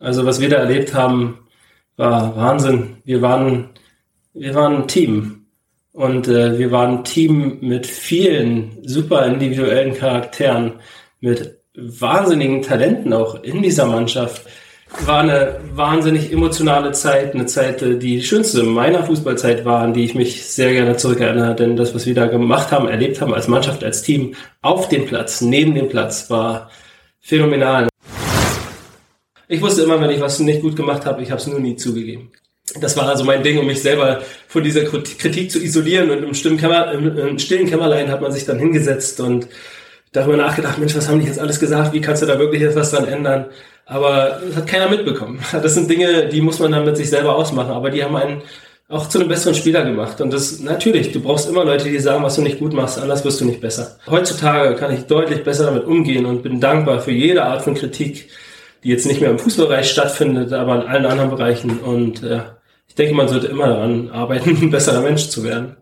Also was wir da erlebt haben, war Wahnsinn. Wir waren, wir waren ein Team. Und äh, wir waren ein Team mit vielen super individuellen Charakteren, mit wahnsinnigen Talenten auch in dieser Mannschaft. War eine wahnsinnig emotionale Zeit, eine Zeit, äh, die schönste meiner Fußballzeit war, an die ich mich sehr gerne zurückerinnere, denn das, was wir da gemacht haben, erlebt haben als Mannschaft, als Team, auf dem Platz, neben dem Platz, war phänomenal. Ich wusste immer, wenn ich was nicht gut gemacht habe, ich habe es nur nie zugegeben. Das war also mein Ding, um mich selber von dieser Kritik zu isolieren und im stillen, Kämmer, im stillen Kämmerlein hat man sich dann hingesetzt und darüber nachgedacht, Mensch, was haben die jetzt alles gesagt? Wie kannst du da wirklich etwas dran ändern? Aber das hat keiner mitbekommen. Das sind Dinge, die muss man dann mit sich selber ausmachen, aber die haben einen auch zu einem besseren Spieler gemacht. Und das natürlich, du brauchst immer Leute, die sagen, was du nicht gut machst, anders wirst du nicht besser. Heutzutage kann ich deutlich besser damit umgehen und bin dankbar für jede Art von Kritik, die jetzt nicht mehr im Fußballbereich stattfindet, aber in allen anderen Bereichen. Und äh, ich denke, man sollte immer daran arbeiten, ein besserer Mensch zu werden.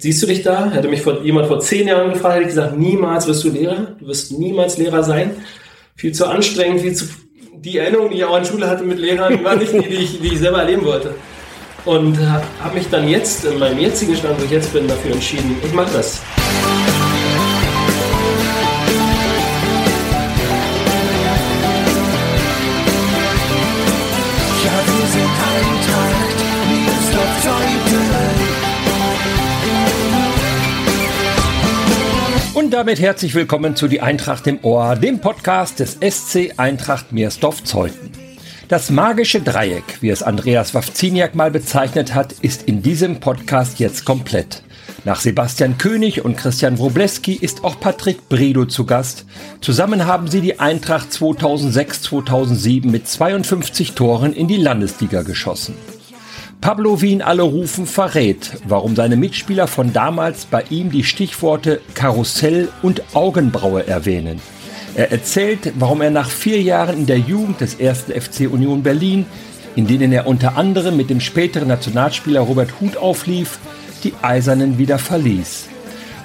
Siehst du dich da? Hätte mich vor, jemand vor zehn Jahren gefragt, hätte ich gesagt, niemals wirst du Lehrer. Du wirst niemals Lehrer sein. Viel zu anstrengend, viel zu, die Erinnerungen, die ich auch in Schule hatte mit Lehrern, waren nicht die, die ich, die ich selber erleben wollte. Und habe mich dann jetzt, in meinem jetzigen Stand, wo ich jetzt bin, dafür entschieden, ich mache das. Damit herzlich willkommen zu Die Eintracht im Ohr, dem Podcast des SC Eintracht Meersdorf-Zeuthen. Das magische Dreieck, wie es Andreas Wawziniak mal bezeichnet hat, ist in diesem Podcast jetzt komplett. Nach Sebastian König und Christian Wrobleski ist auch Patrick Bredow zu Gast. Zusammen haben sie die Eintracht 2006-2007 mit 52 Toren in die Landesliga geschossen. Pablo, wie ihn alle rufen, verrät, warum seine Mitspieler von damals bei ihm die Stichworte Karussell und Augenbraue erwähnen. Er erzählt, warum er nach vier Jahren in der Jugend des ersten FC Union Berlin, in denen er unter anderem mit dem späteren Nationalspieler Robert Huth auflief, die Eisernen wieder verließ.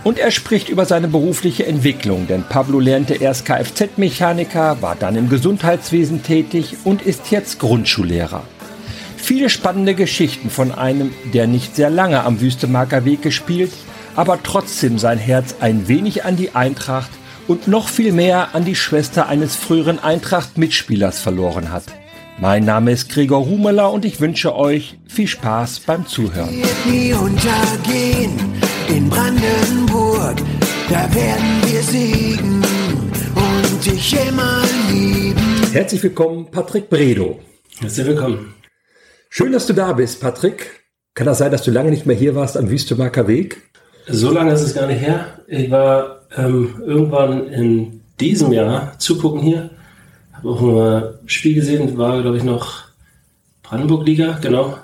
Und er spricht über seine berufliche Entwicklung, denn Pablo lernte erst Kfz-Mechaniker, war dann im Gesundheitswesen tätig und ist jetzt Grundschullehrer. Viele spannende Geschichten von einem, der nicht sehr lange am Wüstemarker Weg gespielt, aber trotzdem sein Herz ein wenig an die Eintracht und noch viel mehr an die Schwester eines früheren Eintracht-Mitspielers verloren hat. Mein Name ist Gregor Humeler und ich wünsche euch viel Spaß beim Zuhören. Nie untergehen in Brandenburg, da werden wir siegen und dich immer lieben. Herzlich willkommen, Patrick Bredow. Herzlich willkommen. Schön, dass du da bist, Patrick. Kann das sein, dass du lange nicht mehr hier warst am Wüstemarker Weg? So lange ist es gar nicht her. Ich war ähm, irgendwann in diesem Jahr zugucken hier. Habe auch ein Spiel gesehen, war, glaube ich, noch Brandenburg-Liga, genau.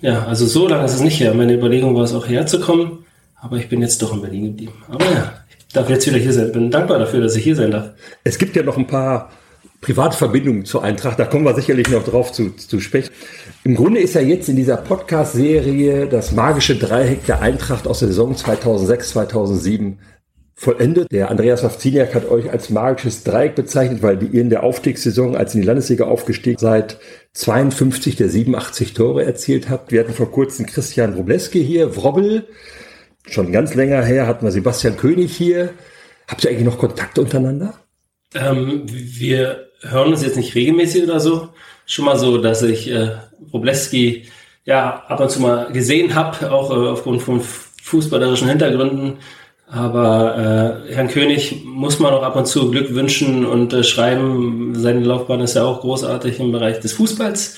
Ja, also so lange ist es nicht her. Meine Überlegung war es auch herzukommen, aber ich bin jetzt doch in Berlin geblieben. Aber ja, ich darf jetzt wieder hier sein. Bin dankbar dafür, dass ich hier sein darf. Es gibt ja noch ein paar private Verbindungen zur Eintracht, da kommen wir sicherlich noch drauf zu, zu sprechen. Im Grunde ist ja jetzt in dieser Podcast-Serie das magische Dreieck der Eintracht aus der Saison 2006, 2007 vollendet. Der Andreas Wawziniak hat euch als magisches Dreieck bezeichnet, weil ihr in der Aufstiegssaison, als in die Landesliga aufgestiegen seid, 52 der 87 Tore erzielt habt. Wir hatten vor kurzem Christian Wrobleski hier, Wrobbel. Schon ganz länger her hatten wir Sebastian König hier. Habt ihr eigentlich noch Kontakt untereinander? Ähm, wir hören uns jetzt nicht regelmäßig oder so. Schon mal so, dass ich äh, Robleski ja ab und zu mal gesehen habe, auch äh, aufgrund von fußballerischen Hintergründen. Aber äh, Herrn König muss man auch ab und zu Glück wünschen und äh, schreiben. Seine Laufbahn ist ja auch großartig im Bereich des Fußballs.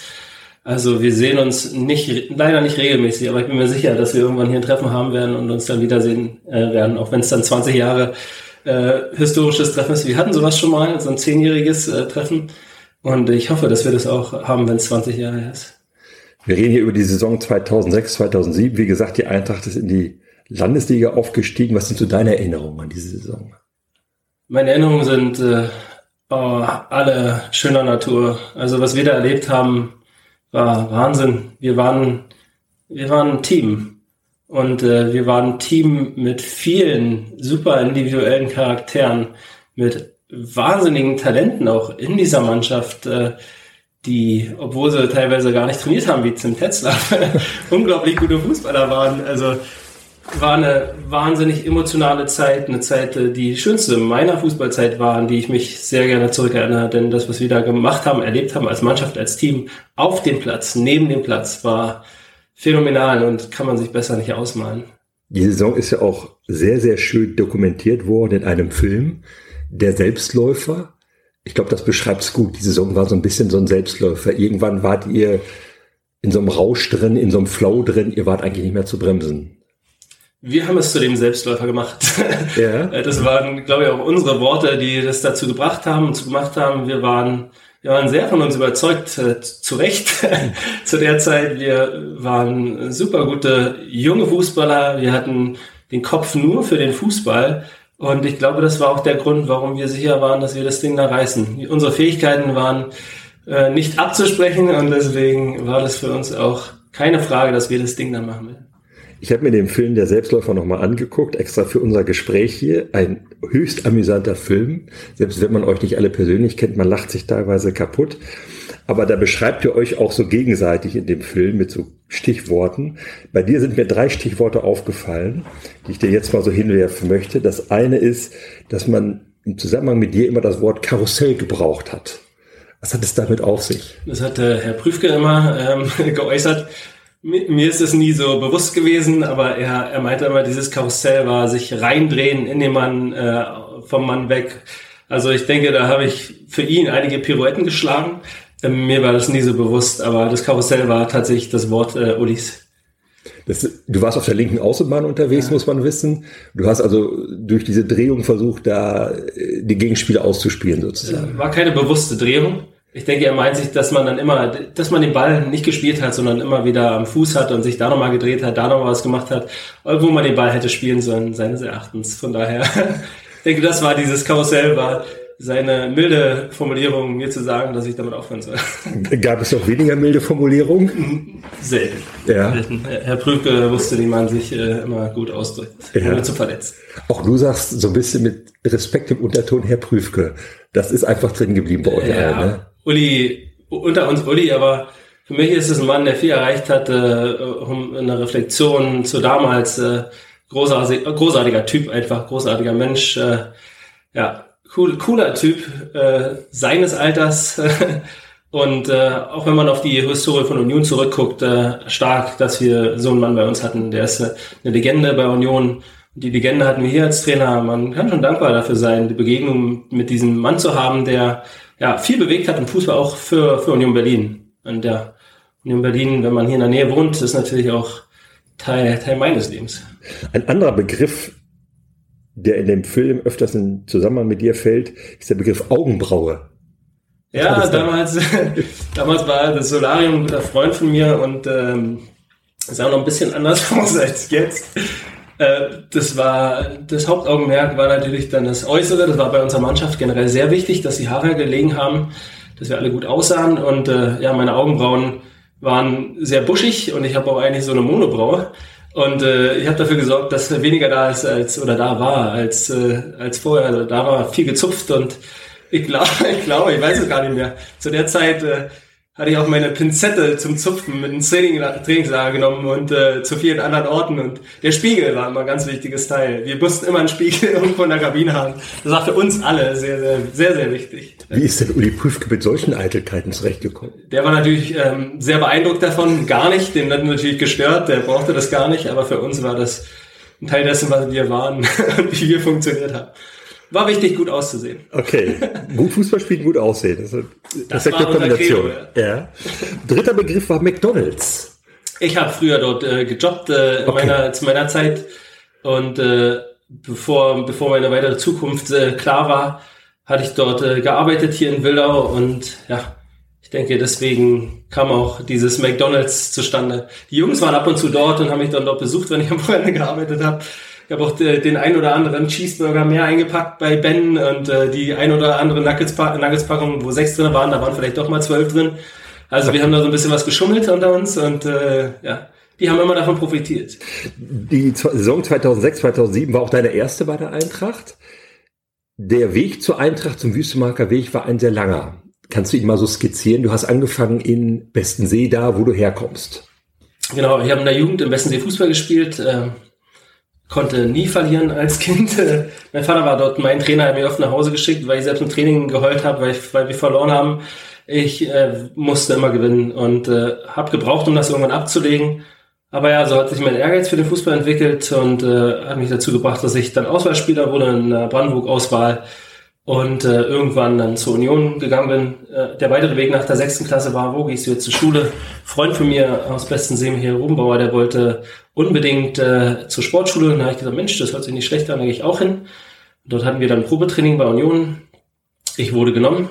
Also wir sehen uns nicht, leider nicht regelmäßig, aber ich bin mir sicher, dass wir irgendwann hier ein Treffen haben werden und uns dann wiedersehen äh, werden, auch wenn es dann 20 Jahre äh, historisches Treffen ist. Wir hatten sowas schon mal, so ein zehnjähriges äh, Treffen. Und ich hoffe, dass wir das auch haben, wenn es 20 Jahre her ist. Wir reden hier über die Saison 2006, 2007. Wie gesagt, die Eintracht ist in die Landesliga aufgestiegen. Was sind so deine Erinnerungen an diese Saison? Meine Erinnerungen sind äh, oh, alle schöner Natur. Also was wir da erlebt haben, war Wahnsinn. Wir waren, wir waren ein Team. Und äh, wir waren ein Team mit vielen super individuellen Charakteren, mit wahnsinnigen Talenten auch in dieser Mannschaft, äh, die, obwohl sie teilweise gar nicht trainiert haben, wie Tim Tetzler, unglaublich gute Fußballer waren. Also war eine wahnsinnig emotionale Zeit, eine Zeit, äh, die schönste meiner Fußballzeit war, an die ich mich sehr gerne zurückerinnere. Denn das, was wir da gemacht haben, erlebt haben als Mannschaft, als Team, auf dem Platz, neben dem Platz, war phänomenal und kann man sich besser nicht ausmalen. Die Saison ist ja auch sehr, sehr schön dokumentiert worden in einem Film, Der Selbstläufer. Ich glaube, das beschreibt es gut. Die Saison war so ein bisschen so ein Selbstläufer. Irgendwann wart ihr in so einem Rausch drin, in so einem Flow drin. Ihr wart eigentlich nicht mehr zu bremsen. Wir haben es zu dem Selbstläufer gemacht. Ja. Das waren, glaube ich, auch unsere Worte, die das dazu gebracht haben und zu gemacht haben. Wir waren, wir waren sehr von uns überzeugt, äh, zu Recht, zu der Zeit. Wir waren super gute junge Fußballer. Wir hatten den Kopf nur für den Fußball. Und ich glaube, das war auch der Grund, warum wir sicher waren, dass wir das Ding da reißen. Unsere Fähigkeiten waren äh, nicht abzusprechen und deswegen war das für uns auch keine Frage, dass wir das Ding da machen werden. Ich habe mir den Film Der Selbstläufer nochmal angeguckt, extra für unser Gespräch hier. Ein höchst amüsanter Film. Selbst wenn man euch nicht alle persönlich kennt, man lacht sich teilweise kaputt. Aber da beschreibt ihr euch auch so gegenseitig in dem Film mit so Stichworten. Bei dir sind mir drei Stichworte aufgefallen, die ich dir jetzt mal so hinwerfen möchte. Das eine ist, dass man im Zusammenhang mit dir immer das Wort Karussell gebraucht hat. Was hat es damit auf sich? Das hat äh, Herr Prüfke immer ähm, geäußert. Mir ist es nie so bewusst gewesen, aber er, er meinte immer, dieses Karussell war sich reindrehen in den Mann, äh, vom Mann weg. Also ich denke, da habe ich für ihn einige Pirouetten geschlagen. Ähm, mir war das nie so bewusst, aber das Karussell war tatsächlich das Wort äh, Ulis. Das, du warst auf der linken Außenbahn unterwegs, ja. muss man wissen. Du hast also durch diese Drehung versucht, da äh, die Gegenspieler auszuspielen sozusagen. War keine bewusste Drehung. Ich denke, er meint sich, dass man dann immer, dass man den Ball nicht gespielt hat, sondern immer wieder am Fuß hat und sich da nochmal gedreht hat, da nochmal was gemacht hat, wo man den Ball hätte spielen sollen, seines Erachtens. Von daher, ich denke, das war dieses Karussell, war seine milde Formulierung, mir zu sagen, dass ich damit aufhören soll. Gab es auch weniger milde Formulierungen? Selten. Ja. Herr Prüfke wusste, wie man sich äh, immer gut ausdrückt, ja. ohne zu verletzen. Auch du sagst so ein bisschen mit Respekt im Unterton, Herr Prüfke. Das ist einfach drin geblieben bei euch. Ja. Ne? Uli, unter uns Uli, aber für mich ist es ein Mann, der viel erreicht hat, äh, um eine Reflexion zu damals, äh, großartig, großartiger Typ, einfach großartiger Mensch, äh, ja, cool, cooler Typ äh, seines Alters und äh, auch wenn man auf die Historie von Union zurückguckt, äh, stark, dass wir so einen Mann bei uns hatten. Der ist äh, eine Legende bei Union. Die Legende hatten wir hier als Trainer. Man kann schon dankbar dafür sein, die Begegnung mit diesem Mann zu haben, der ja, viel bewegt hat im Fußball auch für, für Union Berlin. Und der Union Berlin, wenn man hier in der Nähe wohnt, ist natürlich auch Teil, Teil meines Lebens. Ein anderer Begriff, der in dem Film öfters in Zusammenhang mit dir fällt, ist der Begriff Augenbraue. Ja, damals, damals war das Solarium ein guter Freund von mir und ähm, sah noch ein bisschen anders aus als jetzt. Äh, das war, das Hauptaugenmerk war natürlich dann das Äußere. Das war bei unserer Mannschaft generell sehr wichtig, dass die Haare gelegen haben, dass wir alle gut aussahen. Und äh, ja, meine Augenbrauen waren sehr buschig und ich habe auch eigentlich so eine Monobraue. Und äh, ich habe dafür gesorgt, dass weniger da ist als oder da war als äh, als vorher. Also da war viel gezupft und ich glaube, ich glaube, ich weiß es gar nicht mehr. Zu der Zeit äh, hatte ich auch meine Pinzette zum Zupfen mit einem Training, Trainingslager genommen und äh, zu vielen anderen Orten. Und der Spiegel war immer ein ganz wichtiges Teil. Wir mussten immer einen Spiegel irgendwo in der Kabine haben. Das war für uns alle sehr, sehr, sehr, sehr wichtig. Wie ist denn Uli Prüfke mit solchen Eitelkeiten zurechtgekommen? Der war natürlich ähm, sehr beeindruckt davon. Gar nicht. Den hat natürlich gestört. Der brauchte das gar nicht. Aber für uns war das ein Teil dessen, was wir waren und wie wir funktioniert haben. War wichtig, gut auszusehen. Okay. Gut Fußball spielen, gut aussehen. Das ist, das eine Kombination. Credo, ja. ja. Dritter Begriff war McDonalds. Ich habe früher dort äh, gejobbt äh, okay. meiner, zu meiner Zeit und äh, bevor, bevor meine weitere Zukunft äh, klar war, hatte ich dort äh, gearbeitet hier in Wildau und ja, ich denke, deswegen kam auch dieses McDonalds zustande. Die Jungs waren ab und zu dort und haben mich dann dort besucht, wenn ich am Wochenende gearbeitet habe. Ich habe auch äh, den ein oder anderen Cheeseburger mehr eingepackt bei Ben und äh, die ein oder andere Nuggets-Packung, wo sechs drin waren, da waren vielleicht doch mal zwölf drin. Also wir haben da so ein bisschen was geschummelt unter uns und äh, ja, die haben immer davon profitiert. Die Saison 2006, 2007 war auch deine erste bei der Eintracht. Der Weg zur Eintracht zum Wüstemarker Weg war ein sehr langer. Kannst du ihn mal so skizzieren? Du hast angefangen in Bestensee, da wo du herkommst. Genau, ich habe in der Jugend im Bestensee Fußball gespielt, äh, konnte nie verlieren als Kind. mein Vater war dort mein Trainer, hat mich oft nach Hause geschickt, weil ich selbst im Training geheult habe, weil, weil wir verloren haben. Ich äh, musste immer gewinnen und äh, habe gebraucht, um das irgendwann abzulegen. Aber ja, so hat sich mein Ehrgeiz für den Fußball entwickelt und äh, hat mich dazu gebracht, dass ich dann Auswahlspieler wurde in der Brandenburg-Auswahl und äh, irgendwann dann zur Union gegangen bin. Äh, der weitere Weg nach der sechsten Klasse war, wo gehst du jetzt zur Schule? Freund von mir aus Bestensee, hier Rubenbauer, der wollte unbedingt äh, zur Sportschule. Und da habe ich gesagt, Mensch, das hört sich nicht schlecht an, da gehe ich auch hin. Dort hatten wir dann Probetraining bei Union. Ich wurde genommen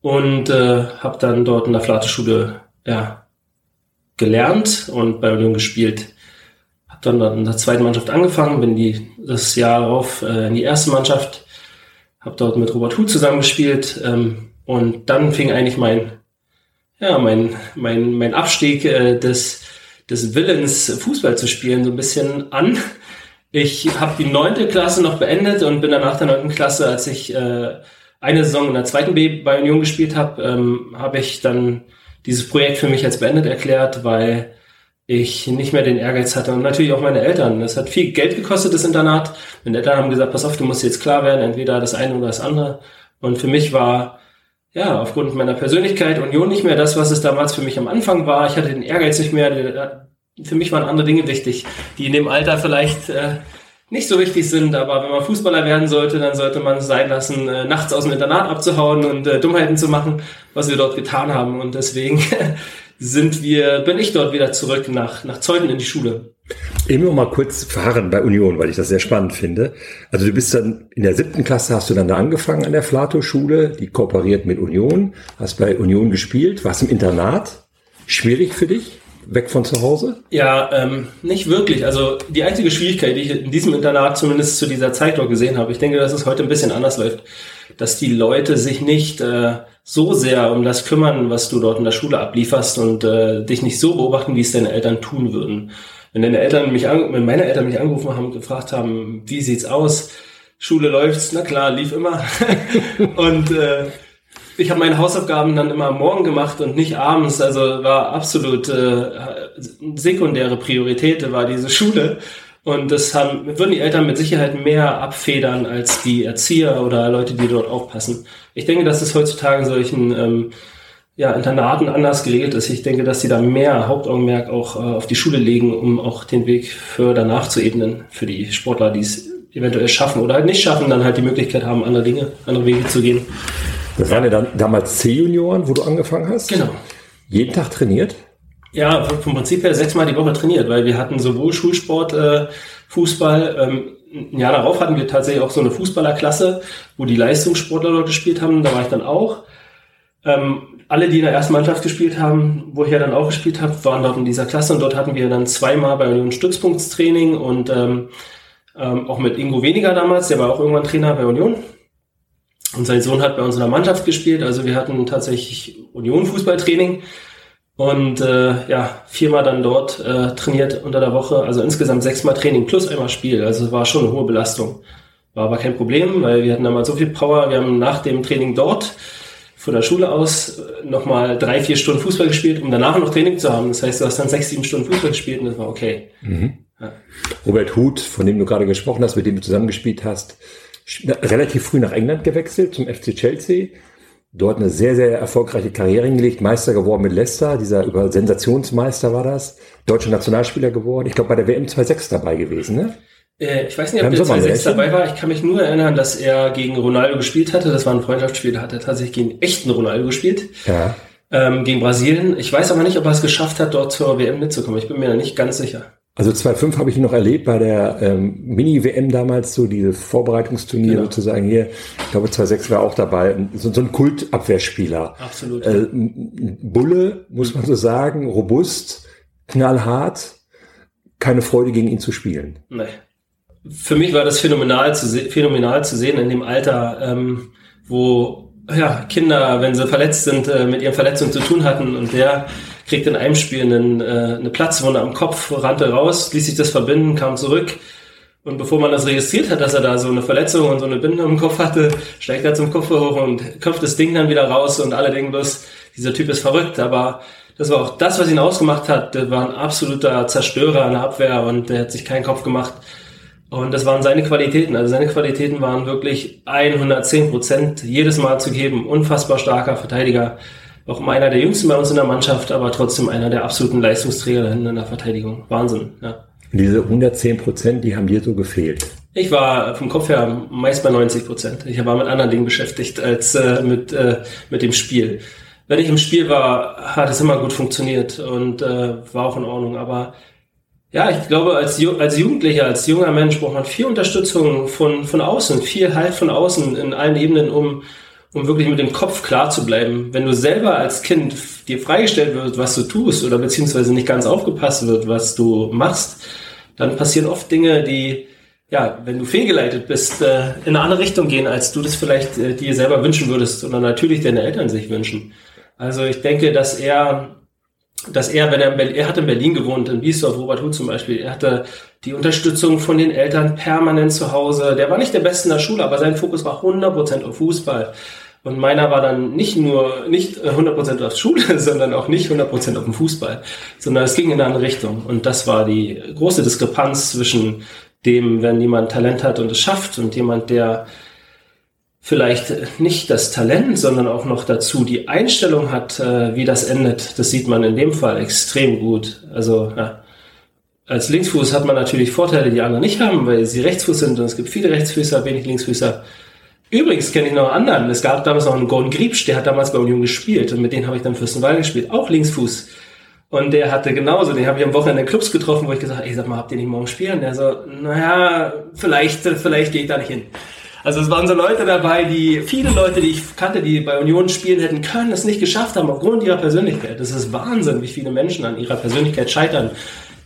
und äh, habe dann dort in der Flateschule ja, gelernt und bei Union gespielt. Habe dann, dann in der zweiten Mannschaft angefangen, bin die, das Jahr darauf äh, in die erste Mannschaft habe dort mit Robert Huth zusammengespielt ähm, und dann fing eigentlich mein, ja, mein, mein, mein Abstieg äh, des, des Willens, Fußball zu spielen, so ein bisschen an. Ich habe die neunte Klasse noch beendet und bin dann nach der neunten Klasse, als ich äh, eine Saison in der zweiten B bei Union gespielt habe, ähm, habe ich dann dieses Projekt für mich als beendet erklärt, weil ich nicht mehr den Ehrgeiz hatte und natürlich auch meine Eltern. Das hat viel Geld gekostet, das Internat. Meine Eltern haben gesagt, pass auf, du musst jetzt klar werden, entweder das eine oder das andere. Und für mich war, ja, aufgrund meiner Persönlichkeit Union nicht mehr das, was es damals für mich am Anfang war. Ich hatte den Ehrgeiz nicht mehr. Für mich waren andere Dinge wichtig, die in dem Alter vielleicht äh, nicht so wichtig sind. Aber wenn man Fußballer werden sollte, dann sollte man es sein lassen, äh, nachts aus dem Internat abzuhauen und äh, Dummheiten zu machen, was wir dort getan haben. Und deswegen sind wir, bin ich dort wieder zurück nach, nach Zeuthen in die Schule. Eben noch mal kurz fahren bei Union, weil ich das sehr spannend finde. Also du bist dann in der siebten Klasse hast du dann da angefangen an der Flato-Schule, die kooperiert mit Union, hast bei Union gespielt, warst im Internat. Schwierig für dich? Weg von zu Hause? Ja, ähm, nicht wirklich. Also die einzige Schwierigkeit, die ich in diesem Internat zumindest zu dieser Zeit dort gesehen habe, ich denke, dass es heute ein bisschen anders läuft, dass die Leute sich nicht äh, so sehr um das kümmern, was du dort in der Schule ablieferst und äh, dich nicht so beobachten, wie es deine Eltern tun würden. Wenn deine Eltern mich an, wenn meine Eltern mich angerufen haben und gefragt haben, wie sieht's aus? Schule läuft's, na klar, lief immer. und äh, ich habe meine Hausaufgaben dann immer morgen gemacht und nicht abends. Also war absolut äh, sekundäre Priorität war diese Schule. Und das haben, würden die Eltern mit Sicherheit mehr abfedern als die Erzieher oder Leute, die dort aufpassen. Ich denke, dass es heutzutage in solchen ähm, ja, Internaten anders geregelt ist. Ich denke, dass sie da mehr Hauptaugenmerk auch äh, auf die Schule legen, um auch den Weg für danach zu ebnen, für die Sportler, die es eventuell schaffen oder halt nicht schaffen, dann halt die Möglichkeit haben, andere Dinge, andere Wege zu gehen. Das waren ja dann damals C-Junioren, wo du angefangen hast? Genau. Jeden Tag trainiert? Ja, vom Prinzip her sechsmal die Woche trainiert, weil wir hatten sowohl Schulsport, äh, Fußball, ähm, ein Jahr darauf hatten wir tatsächlich auch so eine Fußballerklasse, wo die Leistungssportler dort gespielt haben, da war ich dann auch. Ähm, alle, die in der ersten Mannschaft gespielt haben, wo ich ja dann auch gespielt habe, waren dort in dieser Klasse und dort hatten wir dann zweimal bei Union Stützpunktstraining und ähm, ähm, auch mit Ingo Weniger damals, der war auch irgendwann Trainer bei Union. Und sein Sohn hat bei uns in der Mannschaft gespielt, also wir hatten tatsächlich Union Fußballtraining und äh, ja, viermal dann dort äh, trainiert unter der Woche, also insgesamt sechsmal Training plus einmal Spiel. Also war schon eine hohe Belastung. War aber kein Problem, weil wir hatten damals so viel Power. Wir haben nach dem Training dort von der Schule aus nochmal drei, vier Stunden Fußball gespielt, um danach noch Training zu haben. Das heißt, du hast dann sechs, sieben Stunden Fußball gespielt und das war okay. Mhm. Ja. Robert Huth, von dem du gerade gesprochen hast, mit dem du zusammengespielt hast, relativ früh nach England gewechselt zum FC Chelsea dort eine sehr, sehr erfolgreiche Karriere hingelegt, Meister geworden mit Leicester, dieser über Sensationsmeister war das, deutscher Nationalspieler geworden, ich glaube bei der WM 2.6 dabei gewesen, ne? Äh, ich weiß nicht, ob der 2.6 dabei war. Ich kann mich nur erinnern, dass er gegen Ronaldo gespielt hatte. Das war ein Freundschaftsspiel, da hat er tatsächlich gegen echten Ronaldo gespielt. Ja. Ähm, gegen Brasilien. Ich weiß aber nicht, ob er es geschafft hat, dort zur WM mitzukommen. Ich bin mir da nicht ganz sicher. Also 2.5 habe ich ihn noch erlebt bei der ähm, Mini-WM damals, so diese Vorbereitungsturnier genau. sozusagen hier. Ich glaube 2.6 war auch dabei. So, so ein Kultabwehrspieler. Absolut. Äh, Bulle, muss man so sagen, robust, knallhart, keine Freude gegen ihn zu spielen. Nee. Für mich war das phänomenal zu, phänomenal zu sehen in dem Alter, ähm, wo ja, Kinder, wenn sie verletzt sind, äh, mit ihren Verletzungen zu tun hatten und der kriegt in einem Spiel einen, äh, eine Platzwunde am Kopf, rannte raus, ließ sich das verbinden, kam zurück Und bevor man das registriert hat, dass er da so eine Verletzung und so eine Binde im Kopf hatte, steigt er zum Koffer hoch und köpft das Ding dann wieder raus und alle denken bloß, dieser Typ ist verrückt. Aber das war auch das, was ihn ausgemacht hat. Der war ein absoluter Zerstörer in der Abwehr und der hat sich keinen Kopf gemacht. Und das waren seine Qualitäten. Also seine Qualitäten waren wirklich 110 Prozent jedes Mal zu geben. Unfassbar starker Verteidiger. Auch einer der jüngsten bei uns in der Mannschaft, aber trotzdem einer der absoluten Leistungsträger in der Verteidigung. Wahnsinn, ja. Diese 110 Prozent, die haben dir so gefehlt. Ich war vom Kopf her meist bei 90 Prozent. Ich war mit anderen Dingen beschäftigt als äh, mit, äh, mit dem Spiel. Wenn ich im Spiel war, hat es immer gut funktioniert und äh, war auch in Ordnung. Aber ja, ich glaube, als, Ju als Jugendlicher, als junger Mensch braucht man viel Unterstützung von, von außen, viel Halt von außen in allen Ebenen, um, um wirklich mit dem Kopf klar zu bleiben. Wenn du selber als Kind dir freigestellt wird, was du tust oder beziehungsweise nicht ganz aufgepasst wird, was du machst, dann passieren oft Dinge, die, ja, wenn du fehlgeleitet bist, äh, in eine andere Richtung gehen, als du das vielleicht äh, dir selber wünschen würdest oder natürlich deine Eltern sich wünschen. Also ich denke, dass er, dass er, wenn er, in Berlin, er hat in Berlin gewohnt, in Biesdorf, Robert Huth zum Beispiel, er hatte die Unterstützung von den Eltern permanent zu Hause. Der war nicht der Beste in der Schule, aber sein Fokus war 100% auf Fußball. Und meiner war dann nicht nur, nicht 100% auf Schule, sondern auch nicht 100% auf dem Fußball, sondern es ging in eine andere Richtung. Und das war die große Diskrepanz zwischen dem, wenn jemand Talent hat und es schafft und jemand, der vielleicht nicht das Talent, sondern auch noch dazu die Einstellung hat, äh, wie das endet. Das sieht man in dem Fall extrem gut. Also ja, als Linksfuß hat man natürlich Vorteile, die andere nicht haben, weil sie Rechtsfuß sind und es gibt viele Rechtsfüßer, wenig Linksfüßer. Übrigens kenne ich noch einen anderen. Es gab damals noch einen Gordon Griebsch, der hat damals bei Union gespielt und mit denen habe ich dann Fürstenwalde gespielt, auch Linksfuß. Und der hatte genauso, den habe ich am Wochenende in Clubs getroffen, wo ich gesagt habe, ey, sag mal, habt ihr nicht morgen spielen? Der so, naja, vielleicht, vielleicht gehe ich da nicht hin. Also es waren so Leute dabei, die, viele Leute, die ich kannte, die bei Union spielen hätten können, es nicht geschafft haben aufgrund ihrer Persönlichkeit. Das ist Wahnsinn, wie viele Menschen an ihrer Persönlichkeit scheitern,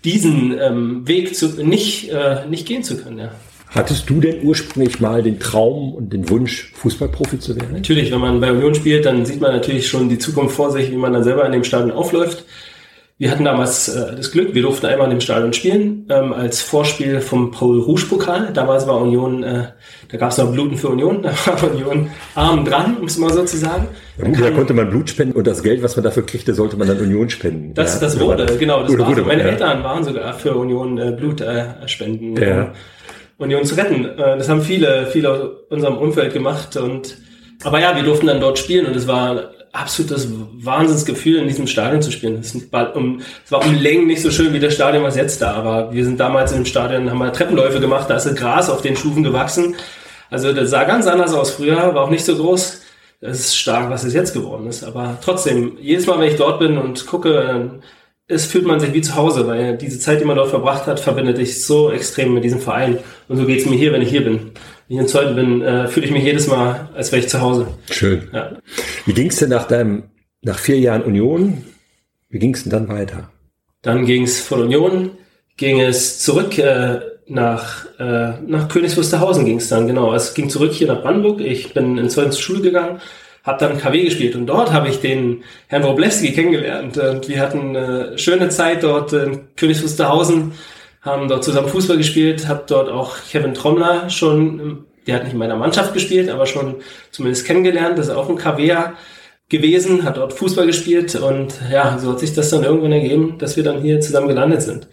diesen ähm, Weg zu, nicht, äh, nicht gehen zu können. Ja. Hattest du denn ursprünglich mal den Traum und den Wunsch, Fußballprofi zu werden? Natürlich, wenn man bei Union spielt, dann sieht man natürlich schon die Zukunft vor sich, wie man dann selber in dem Stadion aufläuft. Wir hatten damals äh, das Glück, wir durften einmal in dem Stadion spielen, ähm, als Vorspiel vom Paul Rouge Pokal. Damals war Union, äh, da gab es noch Bluten für Union, da war Union arm dran, um es mal so zu sagen. Da, da konnte man Blut spenden und das Geld, was man dafür kriegte, sollte man dann Union spenden. Das, ja, das wurde, genau, das war, meine ja. Eltern waren sogar für Union äh, Blut äh, spenden. Ja. Union zu retten. Äh, das haben viele, viele aus unserem Umfeld gemacht und aber ja, wir durften dann dort spielen und es war absolutes Wahnsinnsgefühl, in diesem Stadion zu spielen. Es war, um, es war um Längen nicht so schön wie das Stadion, was jetzt da war. Wir sind damals in dem Stadion, haben wir Treppenläufe gemacht, da ist Gras auf den Stufen gewachsen. Also das sah ganz anders aus früher, war auch nicht so groß. Das ist stark, was es jetzt geworden ist. Aber trotzdem, jedes Mal, wenn ich dort bin und gucke, es fühlt man sich wie zu Hause, weil diese Zeit, die man dort verbracht hat, verbindet dich so extrem mit diesem Verein. Und so geht es mir hier, wenn ich hier bin. Wenn ich in Zeuthen bin, äh, fühle ich mich jedes Mal, als wäre ich zu Hause. Schön. Ja. Wie ging es denn nach deinem, nach vier Jahren Union, wie ging es denn dann weiter? Dann ging es von Union, ging es zurück äh, nach, äh, nach Königs Wusterhausen ging es dann, genau. Es ging zurück hier nach Brandenburg. Ich bin in Zeuthen zur Schule gegangen habe dann KW gespielt und dort habe ich den Herrn Wroblewski kennengelernt und wir hatten eine schöne Zeit dort in Königs Wusterhausen, haben dort zusammen Fußball gespielt, habe dort auch Kevin Trommler schon, der hat nicht in meiner Mannschaft gespielt, aber schon zumindest kennengelernt, das ist auch ein KWer gewesen, hat dort Fußball gespielt und ja, so hat sich das dann irgendwann ergeben, dass wir dann hier zusammen gelandet sind.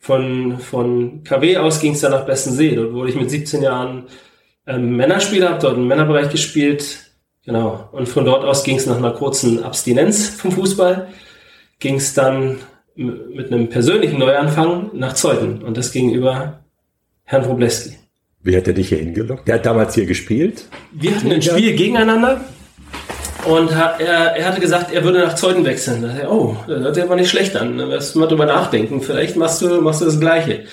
Von, von KW aus ging es dann nach Bestensee. Dort wurde ich mit 17 Jahren ähm, Männerspieler, habe dort im Männerbereich gespielt, Genau. Und von dort aus ging es nach einer kurzen Abstinenz vom Fußball, ging es dann mit einem persönlichen Neuanfang nach Zeuthen. Und das gegenüber Herrn Wroblewski. Wie hat er dich hier hingelockt? Der hat damals hier gespielt. Wir hatten ein Spiel gegeneinander. Und er, er hatte gesagt, er würde nach Zeuthen wechseln. Da dachte, oh, das hört sich aber nicht schlecht an. Da wirst du mal drüber nachdenken. Vielleicht machst du, machst du das Gleiche.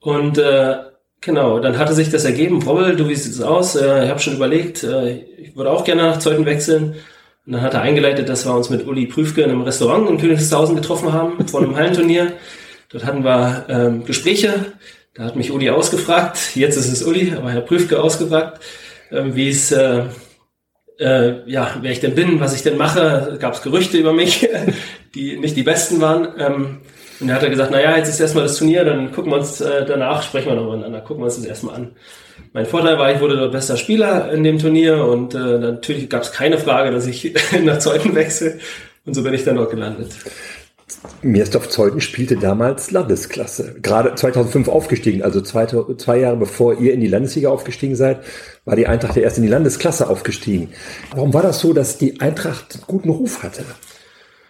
Und äh, Genau, dann hatte sich das ergeben, Wobbel, du, wie sieht es aus? Äh, ich habe schon überlegt, äh, ich würde auch gerne nach Zeuthen wechseln. Und dann hat er eingeleitet, dass wir uns mit Uli Prüfke in einem Restaurant in Königshausen getroffen haben, vor einem Hallenturnier. Dort hatten wir ähm, Gespräche. Da hat mich Uli ausgefragt. Jetzt ist es Uli, aber Herr Prüfke ausgefragt, ähm, wie es äh, äh, ja, wer ich denn bin, was ich denn mache. Gab es Gerüchte über mich, die nicht die besten waren. Ähm, und er hat er gesagt, naja, jetzt ist erstmal das Turnier, dann gucken wir uns äh, danach, sprechen wir noch miteinander, gucken wir uns das erstmal an. Mein Vorteil war, ich wurde dort bester Spieler in dem Turnier und äh, natürlich gab es keine Frage, dass ich nach Zeuthen wechsle. Und so bin ich dann dort gelandet. Miersdorf Zeuthen spielte damals Landesklasse. Gerade 2005 aufgestiegen, also zwei, zwei Jahre bevor ihr in die Landesliga aufgestiegen seid, war die Eintracht ja erst in die Landesklasse aufgestiegen. Warum war das so, dass die Eintracht einen guten Ruf hatte?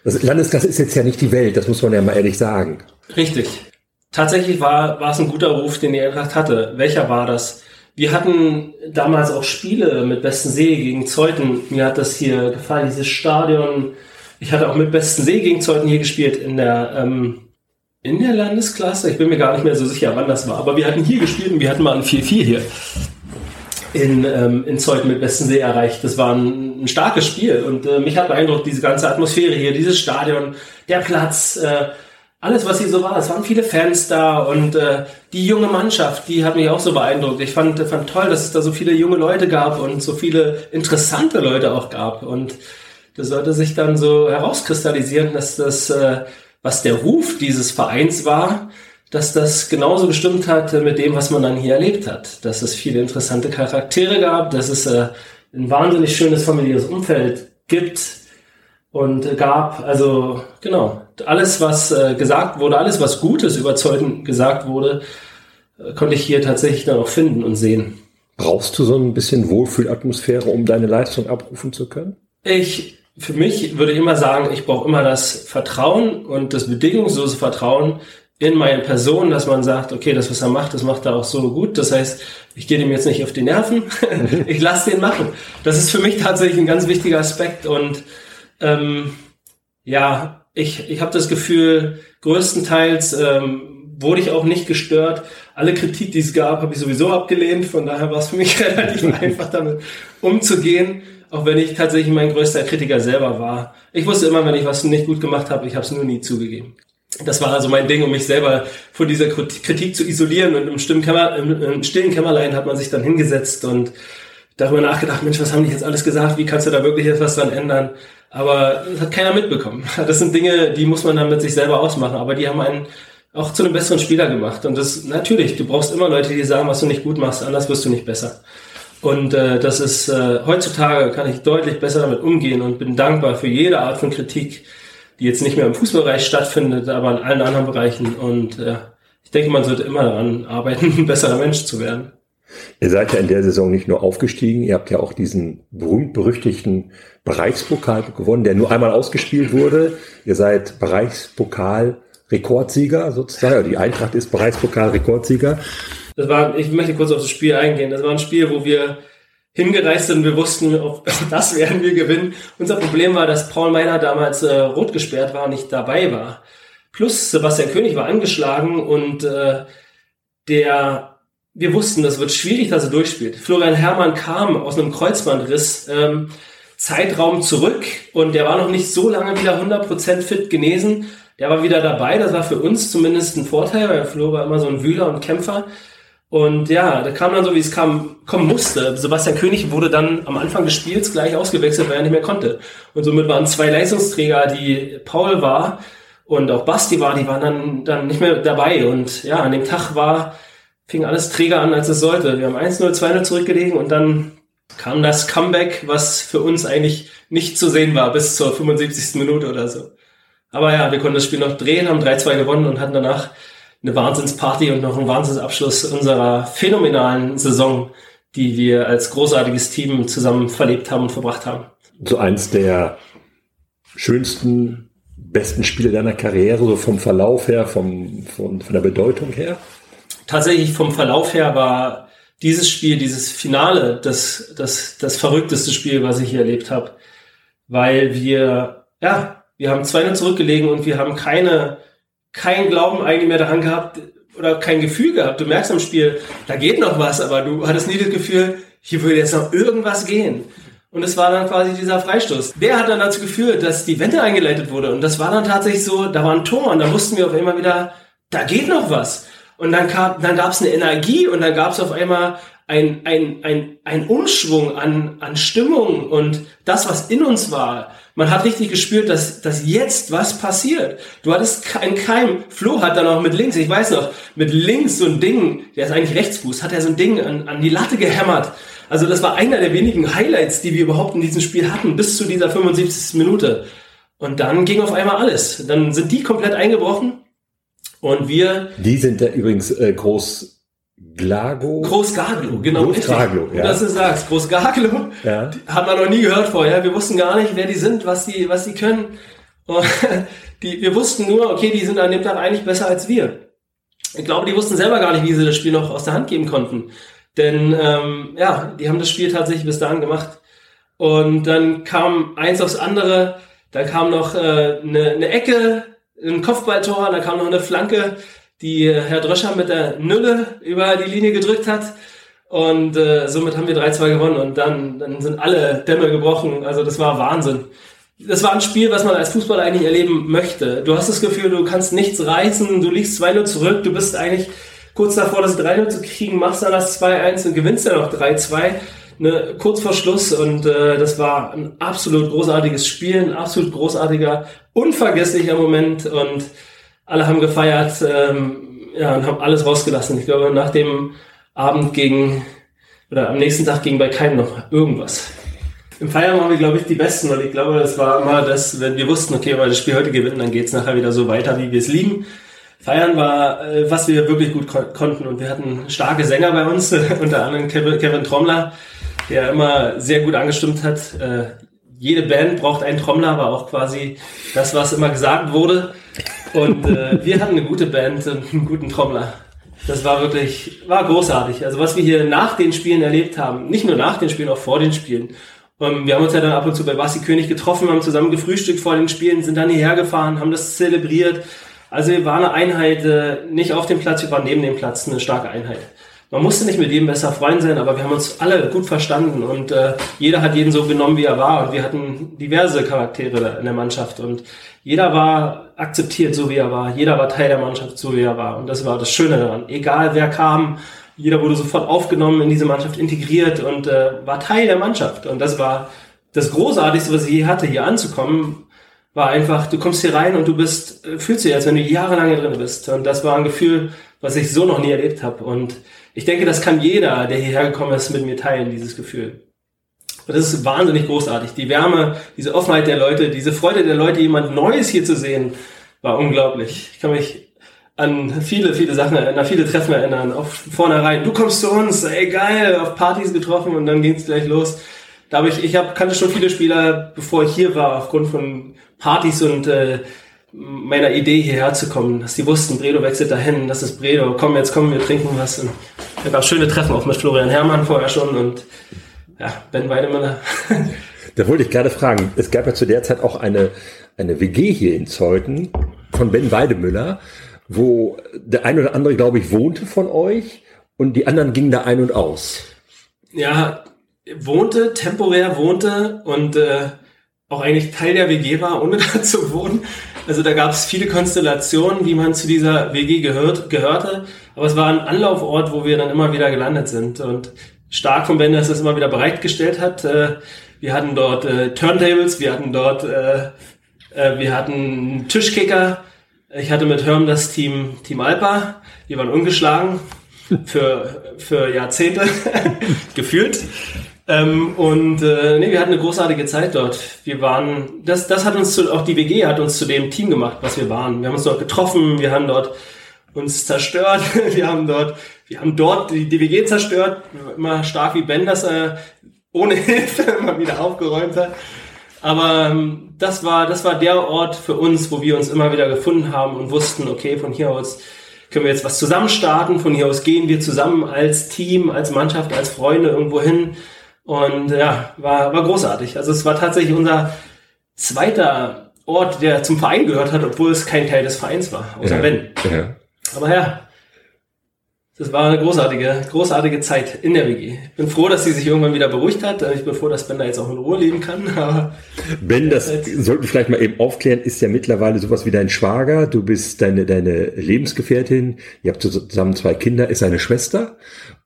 Das Landesklasse ist jetzt ja nicht die Welt, das muss man ja mal ehrlich sagen. Richtig. Tatsächlich war, war es ein guter Ruf, den die Eintracht hatte. Welcher war das? Wir hatten damals auch Spiele mit Besten See gegen Zeuthen. Mir hat das hier gefallen, dieses Stadion ich hatte auch mit besten Seegegenzeugen hier gespielt in der, ähm, in der Landesklasse. Ich bin mir gar nicht mehr so sicher, wann das war. Aber wir hatten hier gespielt und wir hatten mal ein 4-4 hier in, ähm, in Zeuthen mit besten See erreicht. Das war ein, ein starkes Spiel und äh, mich hat beeindruckt, diese ganze Atmosphäre hier, dieses Stadion, der Platz, äh, alles, was hier so war. Es waren viele Fans da und äh, die junge Mannschaft, die hat mich auch so beeindruckt. Ich fand, fand toll, dass es da so viele junge Leute gab und so viele interessante Leute auch gab. Und das sollte sich dann so herauskristallisieren, dass das, äh, was der Ruf dieses Vereins war, dass das genauso gestimmt hat mit dem, was man dann hier erlebt hat. Dass es viele interessante Charaktere gab, dass es äh, ein wahnsinnig schönes familiäres Umfeld gibt und gab. Also genau, alles, was äh, gesagt wurde, alles, was Gutes überzeugend gesagt wurde, äh, konnte ich hier tatsächlich dann auch finden und sehen. Brauchst du so ein bisschen Wohlfühlatmosphäre, um deine Leistung abrufen zu können? Ich für mich würde ich immer sagen, ich brauche immer das Vertrauen und das bedingungslose Vertrauen in meine Person, dass man sagt, okay, das, was er macht, das macht er auch so gut. Das heißt, ich gehe dem jetzt nicht auf die Nerven, ich lasse den machen. Das ist für mich tatsächlich ein ganz wichtiger Aspekt und ähm, ja, ich, ich habe das Gefühl, größtenteils ähm, wurde ich auch nicht gestört. Alle Kritik, die es gab, habe ich sowieso abgelehnt. Von daher war es für mich relativ einfach, damit umzugehen auch wenn ich tatsächlich mein größter Kritiker selber war. Ich wusste immer, wenn ich was nicht gut gemacht habe, ich habe es nur nie zugegeben. Das war also mein Ding, um mich selber von dieser Kritik zu isolieren. Und im, stillen, Kämmer, im stillen Kämmerlein hat man sich dann hingesetzt und darüber nachgedacht, Mensch, was haben die jetzt alles gesagt? Wie kannst du da wirklich etwas dran ändern? Aber das hat keiner mitbekommen. Das sind Dinge, die muss man dann mit sich selber ausmachen. Aber die haben einen auch zu einem besseren Spieler gemacht. Und das natürlich, du brauchst immer Leute, die sagen, was du nicht gut machst, anders wirst du nicht besser. Und äh, das ist äh, heutzutage kann ich deutlich besser damit umgehen und bin dankbar für jede Art von Kritik, die jetzt nicht mehr im Fußballbereich stattfindet, aber in allen anderen Bereichen. Und äh, ich denke, man sollte immer daran arbeiten, ein besserer Mensch zu werden. Ihr seid ja in der Saison nicht nur aufgestiegen, ihr habt ja auch diesen berühmt-berüchtigten Bereichspokal gewonnen, der nur einmal ausgespielt wurde. Ihr seid Bereichspokal Rekordsieger sozusagen. Die Eintracht ist Bereichspokal Rekordsieger. Das war, ich möchte kurz auf das Spiel eingehen. Das war ein Spiel, wo wir hingereist sind. Wir wussten, auf das werden wir gewinnen. Unser Problem war, dass Paul Meiner damals äh, rot gesperrt war und nicht dabei war. Plus Sebastian König war angeschlagen und äh, der, wir wussten, das wird schwierig, dass er durchspielt. Florian Herrmann kam aus einem Kreuzbandriss ähm, Zeitraum zurück und der war noch nicht so lange wieder 100% fit genesen. Der war wieder dabei, das war für uns zumindest ein Vorteil, weil Flo war immer so ein Wühler und Kämpfer. Und ja, da kam dann so, wie es kam, kommen musste. Sebastian König wurde dann am Anfang des Spiels gleich ausgewechselt, weil er nicht mehr konnte. Und somit waren zwei Leistungsträger, die Paul war und auch Basti war, die waren dann, dann nicht mehr dabei. Und ja, an dem Tag war, fing alles träger an, als es sollte. Wir haben 1-0, 2-0 zurückgelegen und dann kam das Comeback, was für uns eigentlich nicht zu sehen war, bis zur 75. Minute oder so. Aber ja, wir konnten das Spiel noch drehen, haben 3-2 gewonnen und hatten danach eine Wahnsinnsparty und noch einen Wahnsinnsabschluss unserer phänomenalen Saison, die wir als großartiges Team zusammen verlebt haben und verbracht haben. So eins der schönsten, besten Spiele deiner Karriere, so vom Verlauf her, vom, von, von der Bedeutung her? Tatsächlich vom Verlauf her war dieses Spiel, dieses Finale, das, das, das verrückteste Spiel, was ich hier erlebt habe. Weil wir, ja, wir haben 2 zurückgelegen und wir haben keine kein Glauben eigentlich mehr daran gehabt oder kein Gefühl gehabt. Du merkst am Spiel, da geht noch was, aber du hattest nie das Gefühl, hier würde jetzt noch irgendwas gehen. Und es war dann quasi dieser Freistoß. Der hat dann dazu geführt, dass die Wende eingeleitet wurde. Und das war dann tatsächlich so, da war ein Tor und da wussten wir auf einmal wieder, da geht noch was. Und dann, kam, dann gab es eine Energie und dann gab es auf einmal ein, ein, ein, ein Umschwung an, an Stimmung und das, was in uns war. Man hat richtig gespürt, dass, dass jetzt was passiert. Du hattest kein Keim. Flo hat dann auch mit links, ich weiß noch, mit links so ein Ding, der ist eigentlich Rechtsfuß, hat er so ein Ding an, an die Latte gehämmert. Also das war einer der wenigen Highlights, die wir überhaupt in diesem Spiel hatten, bis zu dieser 75. Minute. Und dann ging auf einmal alles. Dann sind die komplett eingebrochen und wir. Die sind da übrigens äh, groß Glago? Großgaglo, genau. Großgaglo, ja. Dass du sagst, Großgaglo, ja. hat man noch nie gehört vorher. Wir wussten gar nicht, wer die sind, was die, was die können. die, wir wussten nur, okay, die sind an dem Tag eigentlich besser als wir. Ich glaube, die wussten selber gar nicht, wie sie das Spiel noch aus der Hand geben konnten. Denn ähm, ja, die haben das Spiel tatsächlich bis dahin gemacht. Und dann kam eins aufs andere, dann kam noch äh, eine, eine Ecke, ein Kopfballtor, dann kam noch eine Flanke die Herr Dröscher mit der Nülle über die Linie gedrückt hat. Und äh, somit haben wir 3-2 gewonnen und dann, dann sind alle Dämme gebrochen. Also das war Wahnsinn. Das war ein Spiel, was man als Fußballer eigentlich erleben möchte. Du hast das Gefühl, du kannst nichts reißen, du liegst 2-0 zurück, du bist eigentlich kurz davor, das 3-0 zu kriegen, machst dann das 2-1 und gewinnst dann noch 3-2. Ne, kurz vor Schluss und äh, das war ein absolut großartiges Spiel, ein absolut großartiger, unvergesslicher Moment und alle haben gefeiert ähm, ja, und haben alles rausgelassen. Ich glaube, nach dem Abend gegen, oder am nächsten Tag ging bei keinem noch irgendwas. Im Feiern waren wir, glaube ich, die Besten, weil ich glaube, das war immer das, wenn wir wussten, okay, weil das Spiel heute gewinnen, dann geht's nachher wieder so weiter, wie wir es lieben. Feiern war, äh, was wir wirklich gut kon konnten und wir hatten starke Sänger bei uns, unter anderem Kevin, Kevin Trommler, der immer sehr gut angestimmt hat. Äh, jede Band braucht einen Trommler, war auch quasi das, was immer gesagt wurde. Und äh, wir hatten eine gute Band und einen guten Trommler. Das war wirklich, war großartig. Also was wir hier nach den Spielen erlebt haben, nicht nur nach den Spielen, auch vor den Spielen. Und ähm, wir haben uns ja dann ab und zu bei Basti König getroffen, haben zusammen gefrühstückt vor den Spielen, sind dann hierher gefahren, haben das zelebriert. Also wir waren eine Einheit, äh, nicht auf dem Platz, wir waren neben dem Platz eine starke Einheit. Man musste nicht mit jedem besser Freund sein, aber wir haben uns alle gut verstanden und äh, jeder hat jeden so genommen, wie er war. Und wir hatten diverse Charaktere in der Mannschaft und jeder war akzeptiert, so wie er war. Jeder war Teil der Mannschaft, so wie er war. Und das war das Schöne daran. Egal wer kam, jeder wurde sofort aufgenommen in diese Mannschaft, integriert und äh, war Teil der Mannschaft. Und das war das Großartigste, was ich je hatte, hier anzukommen, war einfach, du kommst hier rein und du bist, äh, fühlst dich, als wenn du jahrelang hier drin bist. Und das war ein Gefühl, was ich so noch nie erlebt habe. Und ich denke, das kann jeder, der hierher gekommen ist, mit mir teilen, dieses Gefühl. Und das ist wahnsinnig großartig. Die Wärme, diese Offenheit der Leute, diese Freude der Leute, jemand Neues hier zu sehen, war unglaublich. Ich kann mich an viele, viele Sachen erinnern, viele Treffen erinnern. Auf vornherein, du kommst zu uns, ey geil, auf Partys getroffen und dann ging es gleich los. Da habe ich, ich hab, kannte schon viele Spieler, bevor ich hier war, aufgrund von Partys und äh, meiner Idee hierher zu kommen, dass die wussten, Bredo wechselt dahin, das ist Bredo, komm, jetzt kommen wir trinken was. Und da gab schöne Treffen auch mit Florian Herrmann vorher schon und ja, Ben Weidemüller. Da wollte ich gerade fragen, es gab ja zu der Zeit auch eine, eine WG hier in Zeuthen von Ben Weidemüller, wo der ein oder andere, glaube ich, wohnte von euch und die anderen gingen da ein und aus. Ja, wohnte, temporär wohnte und äh, auch eigentlich Teil der WG war, ohne da zu wohnen. Also da gab es viele Konstellationen, wie man zu dieser WG gehört, gehörte. Aber es war ein Anlaufort, wo wir dann immer wieder gelandet sind. Und stark von Ben, dass es immer wieder bereitgestellt hat. Äh, wir hatten dort äh, Turntables, wir hatten dort, äh, äh, wir hatten Tischkicker. Ich hatte mit Herm das Team Team Alpa. Die waren ungeschlagen für, für Jahrzehnte gefühlt. Ähm, und äh, nee, wir hatten eine großartige Zeit dort. Wir waren, das, das hat uns zu, auch die WG hat uns zu dem Team gemacht, was wir waren. Wir haben uns dort getroffen, wir haben dort uns zerstört, wir haben dort, wir haben dort die, die WG zerstört, immer stark wie Ben das äh, ohne Hilfe immer wieder aufgeräumt hat. Aber ähm, das war, das war der Ort für uns, wo wir uns immer wieder gefunden haben und wussten, okay, von hier aus können wir jetzt was zusammen starten, von hier aus gehen wir zusammen als Team, als Mannschaft, als Freunde irgendwo hin und ja, war, war großartig. Also es war tatsächlich unser zweiter Ort, der zum Verein gehört hat, obwohl es kein Teil des Vereins war, außer ja, Ben. Ja. Aber ja, das war eine großartige, großartige Zeit in der WG. Ich bin froh, dass sie sich irgendwann wieder beruhigt hat. Ich bin froh, dass Ben da jetzt auch in Ruhe leben kann. Aber ben, das sollten wir vielleicht mal eben aufklären, ist ja mittlerweile sowas wie dein Schwager. Du bist deine, deine Lebensgefährtin. Ihr habt zusammen zwei Kinder, ist eine Schwester.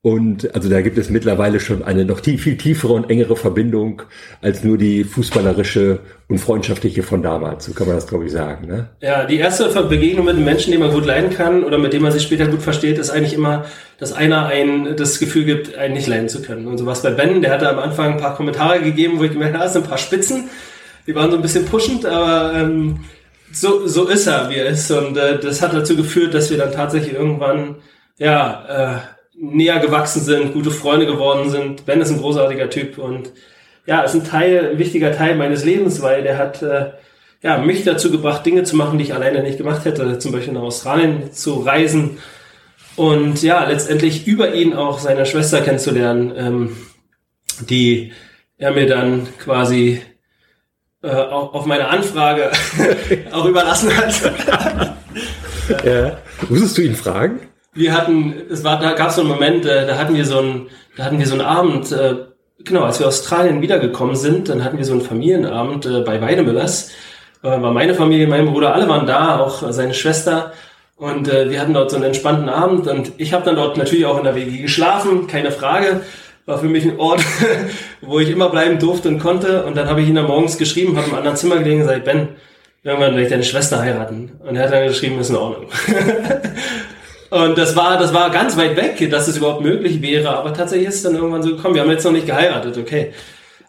Und also da gibt es mittlerweile schon eine noch viel, viel tiefere und engere Verbindung als nur die fußballerische und freundschaftliche von damals. So kann man das, glaube ich, sagen. Ne? Ja, die erste Begegnung mit einem Menschen, den man gut leiden kann oder mit dem man sich später gut versteht, ist eigentlich immer, dass einer ein das Gefühl gibt, einen nicht leiden zu können. Und so was bei Ben, der hatte am Anfang ein paar Kommentare gegeben, wo ich gemerkt habe, da sind ein paar Spitzen. Die waren so ein bisschen pushend, aber ähm, so, so ist er, wie er ist. Und äh, das hat dazu geführt, dass wir dann tatsächlich irgendwann, ja, äh, näher gewachsen sind, gute Freunde geworden sind. Ben ist ein großartiger Typ und ja, ist ein Teil, ein wichtiger Teil meines Lebens, weil der hat äh, ja, mich dazu gebracht, Dinge zu machen, die ich alleine nicht gemacht hätte, zum Beispiel nach Australien zu reisen und ja, letztendlich über ihn auch seine Schwester kennenzulernen, ähm, die er mir dann quasi äh, auf meine Anfrage auch überlassen hat. ja. Musstest du ihn fragen? Wir hatten, es war, da gab es so einen Moment, äh, da hatten wir so einen, da hatten wir so einen Abend, äh, genau, als wir aus Australien wiedergekommen sind, dann hatten wir so einen Familienabend äh, bei Weidemüllers. Äh, war meine Familie, mein Bruder, alle waren da, auch seine Schwester. Und äh, wir hatten dort so einen entspannten Abend und ich habe dann dort natürlich auch in der WG geschlafen, keine Frage. War für mich ein Ort, wo ich immer bleiben durfte und konnte. Und dann habe ich ihn dann morgens geschrieben, habe im anderen Zimmer gelegen und gesagt, Ben, irgendwann werde ich deine Schwester heiraten. Und er hat dann geschrieben, ist in Ordnung. Und das war, das war ganz weit weg, dass es überhaupt möglich wäre. Aber tatsächlich ist es dann irgendwann so gekommen. Wir haben jetzt noch nicht geheiratet, okay.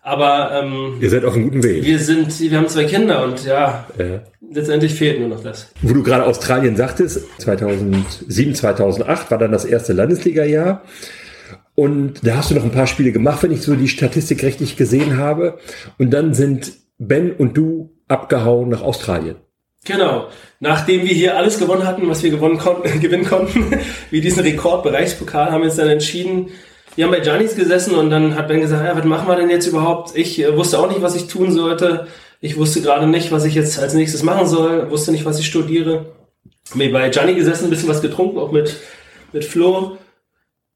Aber ähm, ihr seid auf einem guten Weg. Wir sind, wir haben zwei Kinder und ja, ja, letztendlich fehlt nur noch das. Wo du gerade Australien sagtest, 2007, 2008 war dann das erste Landesliga-Jahr. Und da hast du noch ein paar Spiele gemacht, wenn ich so die Statistik richtig gesehen habe. Und dann sind Ben und du abgehauen nach Australien. Genau. Nachdem wir hier alles gewonnen hatten, was wir gewonnen konnten, gewinnen konnten, wie diesen Rekordbereichspokal, haben wir uns dann entschieden, wir haben bei Giannis gesessen und dann hat Ben gesagt, ja, was machen wir denn jetzt überhaupt? Ich äh, wusste auch nicht, was ich tun sollte. Ich wusste gerade nicht, was ich jetzt als nächstes machen soll, wusste nicht, was ich studiere. Mir bei Gianni gesessen, ein bisschen was getrunken, auch mit, mit Flo,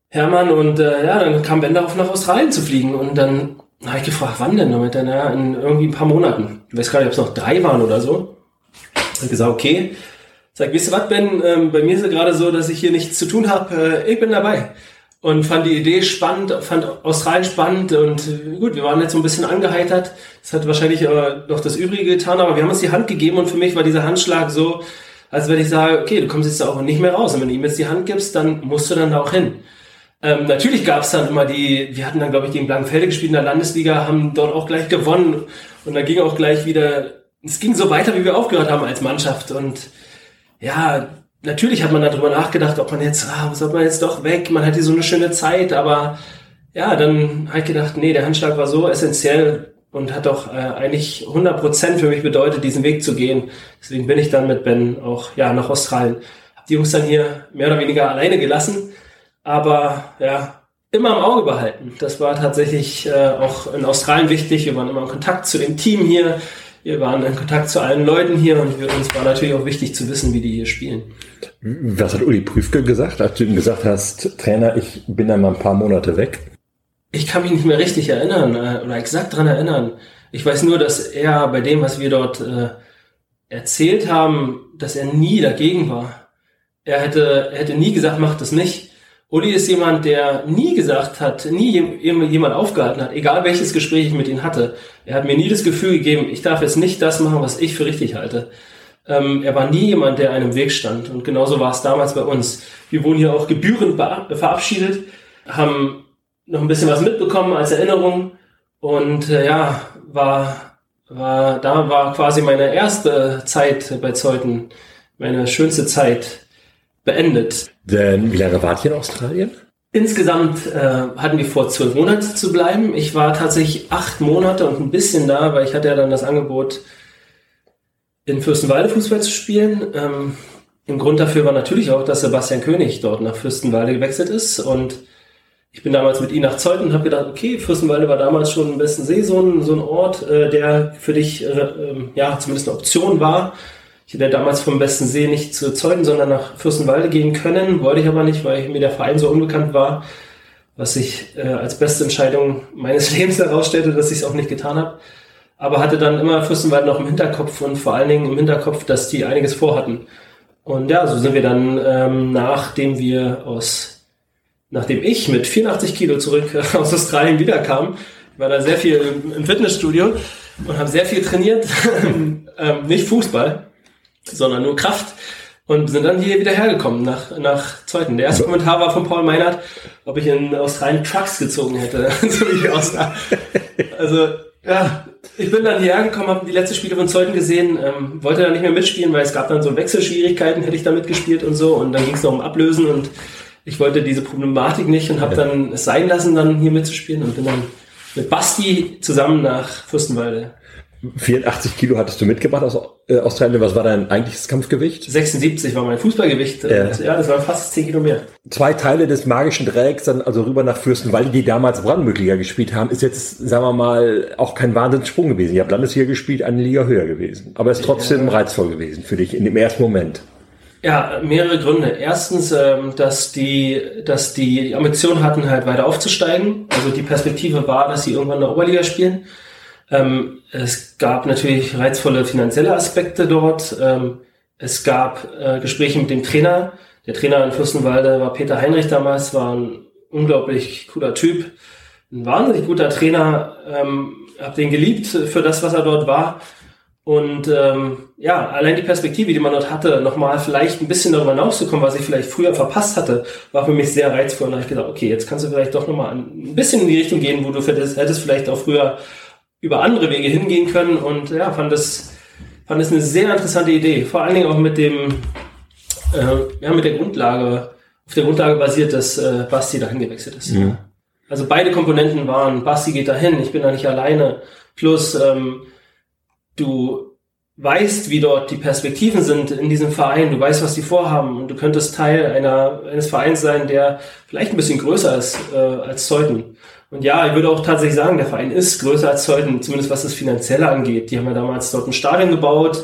Hermann und äh, ja, dann kam Ben darauf, nach Australien zu fliegen und dann habe ich gefragt, wann denn damit? Dann, ja, in irgendwie ein paar Monaten. Ich weiß gar nicht, ob es noch drei waren oder so. Habe gesagt, okay. Sag, wisst ihr was, Ben? Ähm, bei mir ist es gerade so, dass ich hier nichts zu tun habe. Äh, ich bin dabei. Und fand die Idee spannend, fand Australien spannend und äh, gut, wir waren jetzt so ein bisschen angeheitert. Das hat wahrscheinlich aber noch das Übrige getan, aber wir haben uns die Hand gegeben und für mich war dieser Handschlag so, als wenn ich sage, okay, du kommst jetzt auch nicht mehr raus. Und wenn du ihm jetzt die Hand gibst, dann musst du dann da auch hin. Ähm, natürlich gab es dann immer die, wir hatten dann, glaube ich, gegen Blankenfelde gespielt in der Landesliga, haben dort auch gleich gewonnen und dann ging auch gleich wieder es ging so weiter, wie wir aufgehört haben als Mannschaft. Und ja, natürlich hat man darüber nachgedacht, ob man jetzt, ah, soll man jetzt doch weg? Man hatte so eine schöne Zeit, aber ja, dann ich gedacht, nee, der Handschlag war so essentiell und hat doch äh, eigentlich 100% für mich bedeutet, diesen Weg zu gehen. Deswegen bin ich dann mit Ben auch ja nach Australien. Hab die Jungs dann hier mehr oder weniger alleine gelassen, aber ja, immer im Auge behalten. Das war tatsächlich äh, auch in Australien wichtig. Wir waren immer in Kontakt zu dem Team hier wir waren in Kontakt zu allen Leuten hier und wir, uns war natürlich auch wichtig zu wissen, wie die hier spielen. Was hat Uli Prüfke gesagt, als du ihm gesagt hast, Trainer, ich bin dann mal ein paar Monate weg? Ich kann mich nicht mehr richtig erinnern äh, oder exakt dran erinnern. Ich weiß nur, dass er bei dem, was wir dort äh, erzählt haben, dass er nie dagegen war. Er hätte, er hätte nie gesagt, mach das nicht. Uli ist jemand, der nie gesagt hat, nie jemand aufgehalten hat, egal welches Gespräch ich mit ihm hatte. Er hat mir nie das Gefühl gegeben, ich darf jetzt nicht das machen, was ich für richtig halte. Ähm, er war nie jemand, der einem Weg stand. Und genauso war es damals bei uns. Wir wurden hier auch gebührend verabschiedet, haben noch ein bisschen was mitbekommen als Erinnerung. Und äh, ja, war, war, da war quasi meine erste Zeit bei Zeuthen, meine schönste Zeit beendet. Denn wie lange wart ihr in Australien? Insgesamt äh, hatten wir vor, zwölf Monate zu bleiben. Ich war tatsächlich acht Monate und ein bisschen da, weil ich hatte ja dann das Angebot, in Fürstenwalde Fußball zu spielen. Ähm, Im Grund dafür war natürlich auch, dass Sebastian König dort nach Fürstenwalde gewechselt ist. Und ich bin damals mit ihm nach Zeuthen und habe gedacht, okay, Fürstenwalde war damals schon im besten See so ein, so ein Ort, äh, der für dich äh, ähm, ja zumindest eine Option war. Ich hätte damals vom Besten See nicht zu Zeuthen, sondern nach Fürstenwalde gehen können, wollte ich aber nicht, weil mir der Verein so unbekannt war, was sich äh, als beste Entscheidung meines Lebens herausstellte, dass ich es auch nicht getan habe. Aber hatte dann immer Fürstenwalde noch im Hinterkopf und vor allen Dingen im Hinterkopf, dass die einiges vorhatten. Und ja, so sind wir dann, ähm, nachdem wir aus, nachdem ich mit 84 Kilo zurück aus Australien wiederkam, war da sehr viel im Fitnessstudio und habe sehr viel trainiert, ähm, nicht Fußball, sondern nur Kraft und sind dann hier wieder hergekommen nach, nach zweiten. Der erste Kommentar war von Paul Meinert, ob ich in Australien Trucks gezogen hätte, so wie ich aussah. Also, ja, ich bin dann hierher gekommen, habe die letzte Spiele von Zeuthen gesehen, ähm, wollte da nicht mehr mitspielen, weil es gab dann so Wechselschwierigkeiten, hätte ich da mitgespielt und so. Und dann ging es noch um Ablösen und ich wollte diese Problematik nicht und habe dann es sein lassen, dann hier mitzuspielen und bin dann mit Basti zusammen nach Fürstenwalde 84 Kilo hattest du mitgebracht aus äh, Australien. Was war dein eigentliches Kampfgewicht? 76 war mein Fußballgewicht. Ja, ja das waren fast 10 Kilo mehr. Zwei Teile des magischen Dreiecks, dann also rüber nach Fürstenwalde, die damals Brandenburg-Liga gespielt haben, ist jetzt, sagen wir mal, auch kein Wahnsinnssprung gewesen. Ihr habt Landesliga gespielt, eine Liga höher gewesen. Aber es ist trotzdem ja. reizvoll gewesen für dich in dem ersten Moment. Ja, mehrere Gründe. Erstens, ähm, dass die, dass die Ambition hatten, halt weiter aufzusteigen. Also die Perspektive war, dass sie irgendwann in der Oberliga spielen. Ähm, es gab natürlich reizvolle finanzielle Aspekte dort. Ähm, es gab äh, Gespräche mit dem Trainer. Der Trainer in Fürstenwalde war Peter Heinrich damals, war ein unglaublich cooler Typ, ein wahnsinnig guter Trainer. Ähm, hab den geliebt für das, was er dort war. Und ähm, ja, allein die Perspektive, die man dort hatte, nochmal vielleicht ein bisschen darüber hinauszukommen, was ich vielleicht früher verpasst hatte, war für mich sehr reizvoll. Und da habe ich gedacht, okay, jetzt kannst du vielleicht doch nochmal ein bisschen in die Richtung gehen, wo du hättest vielleicht auch früher über andere Wege hingehen können und ja, fand das, fand das eine sehr interessante Idee. Vor allen Dingen auch mit dem, äh, ja, mit der Grundlage, auf der Grundlage basiert, dass äh, Basti dahin gewechselt ist. Ja. Also beide Komponenten waren, Basti geht dahin, ich bin da nicht alleine, plus ähm, du weißt, wie dort die Perspektiven sind in diesem Verein, du weißt, was die vorhaben und du könntest Teil einer, eines Vereins sein, der vielleicht ein bisschen größer ist äh, als Zeuthen. Und ja, ich würde auch tatsächlich sagen, der Verein ist größer als Zeuthen, zumindest was das Finanzielle angeht. Die haben ja damals dort ein Stadion gebaut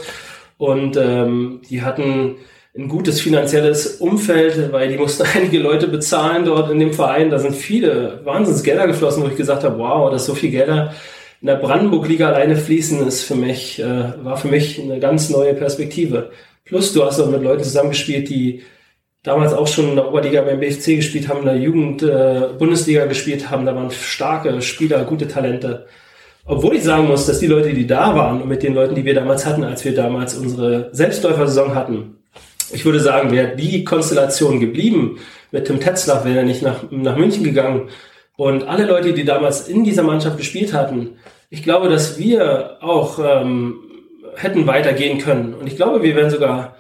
und ähm, die hatten ein gutes finanzielles Umfeld, weil die mussten einige Leute bezahlen dort in dem Verein. Da sind viele Wahnsinnsgelder geflossen, wo ich gesagt habe, wow, das ist so viel Gelder in der Brandenburg-Liga alleine fließen, ist für mich, äh, war für mich eine ganz neue Perspektive. Plus, du hast auch mit Leuten zusammengespielt, die damals auch schon in der Oberliga beim BFC gespielt haben, in der Jugend äh, Bundesliga gespielt haben. Da waren starke Spieler, gute Talente. Obwohl ich sagen muss, dass die Leute, die da waren und mit den Leuten, die wir damals hatten, als wir damals unsere Selbstläufersaison hatten, ich würde sagen, wäre die Konstellation geblieben mit Tim Tetzlaff, wäre er nicht nach, nach München gegangen und alle Leute, die damals in dieser Mannschaft gespielt hatten, ich glaube, dass wir auch ähm, hätten weitergehen können. Und ich glaube, wir wären sogar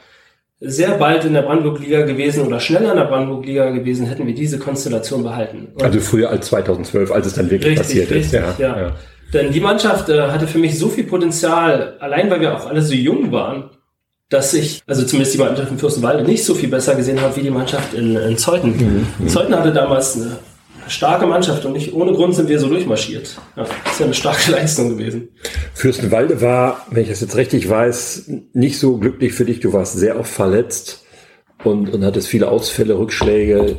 sehr bald in der Brandenburg-Liga gewesen oder schneller in der Brandenburg-Liga gewesen, hätten wir diese Konstellation behalten. Und also früher als 2012, als es dann wirklich richtig, passiert richtig, ist. Ja, ja. ja. Denn die Mannschaft äh, hatte für mich so viel Potenzial, allein weil wir auch alle so jung waren, dass ich, also zumindest die Mannschaft in Fürstenwalde, nicht so viel besser gesehen habe wie die Mannschaft in, in Zeuthen. Mhm. Zeuthen hatte damals eine starke Mannschaft und nicht ohne Grund sind wir so durchmarschiert. Ja, das ist ja eine starke Leistung gewesen. Fürstenwalde war, wenn ich das jetzt richtig weiß, nicht so glücklich für dich. Du warst sehr oft verletzt und, und hattest viele Ausfälle, Rückschläge.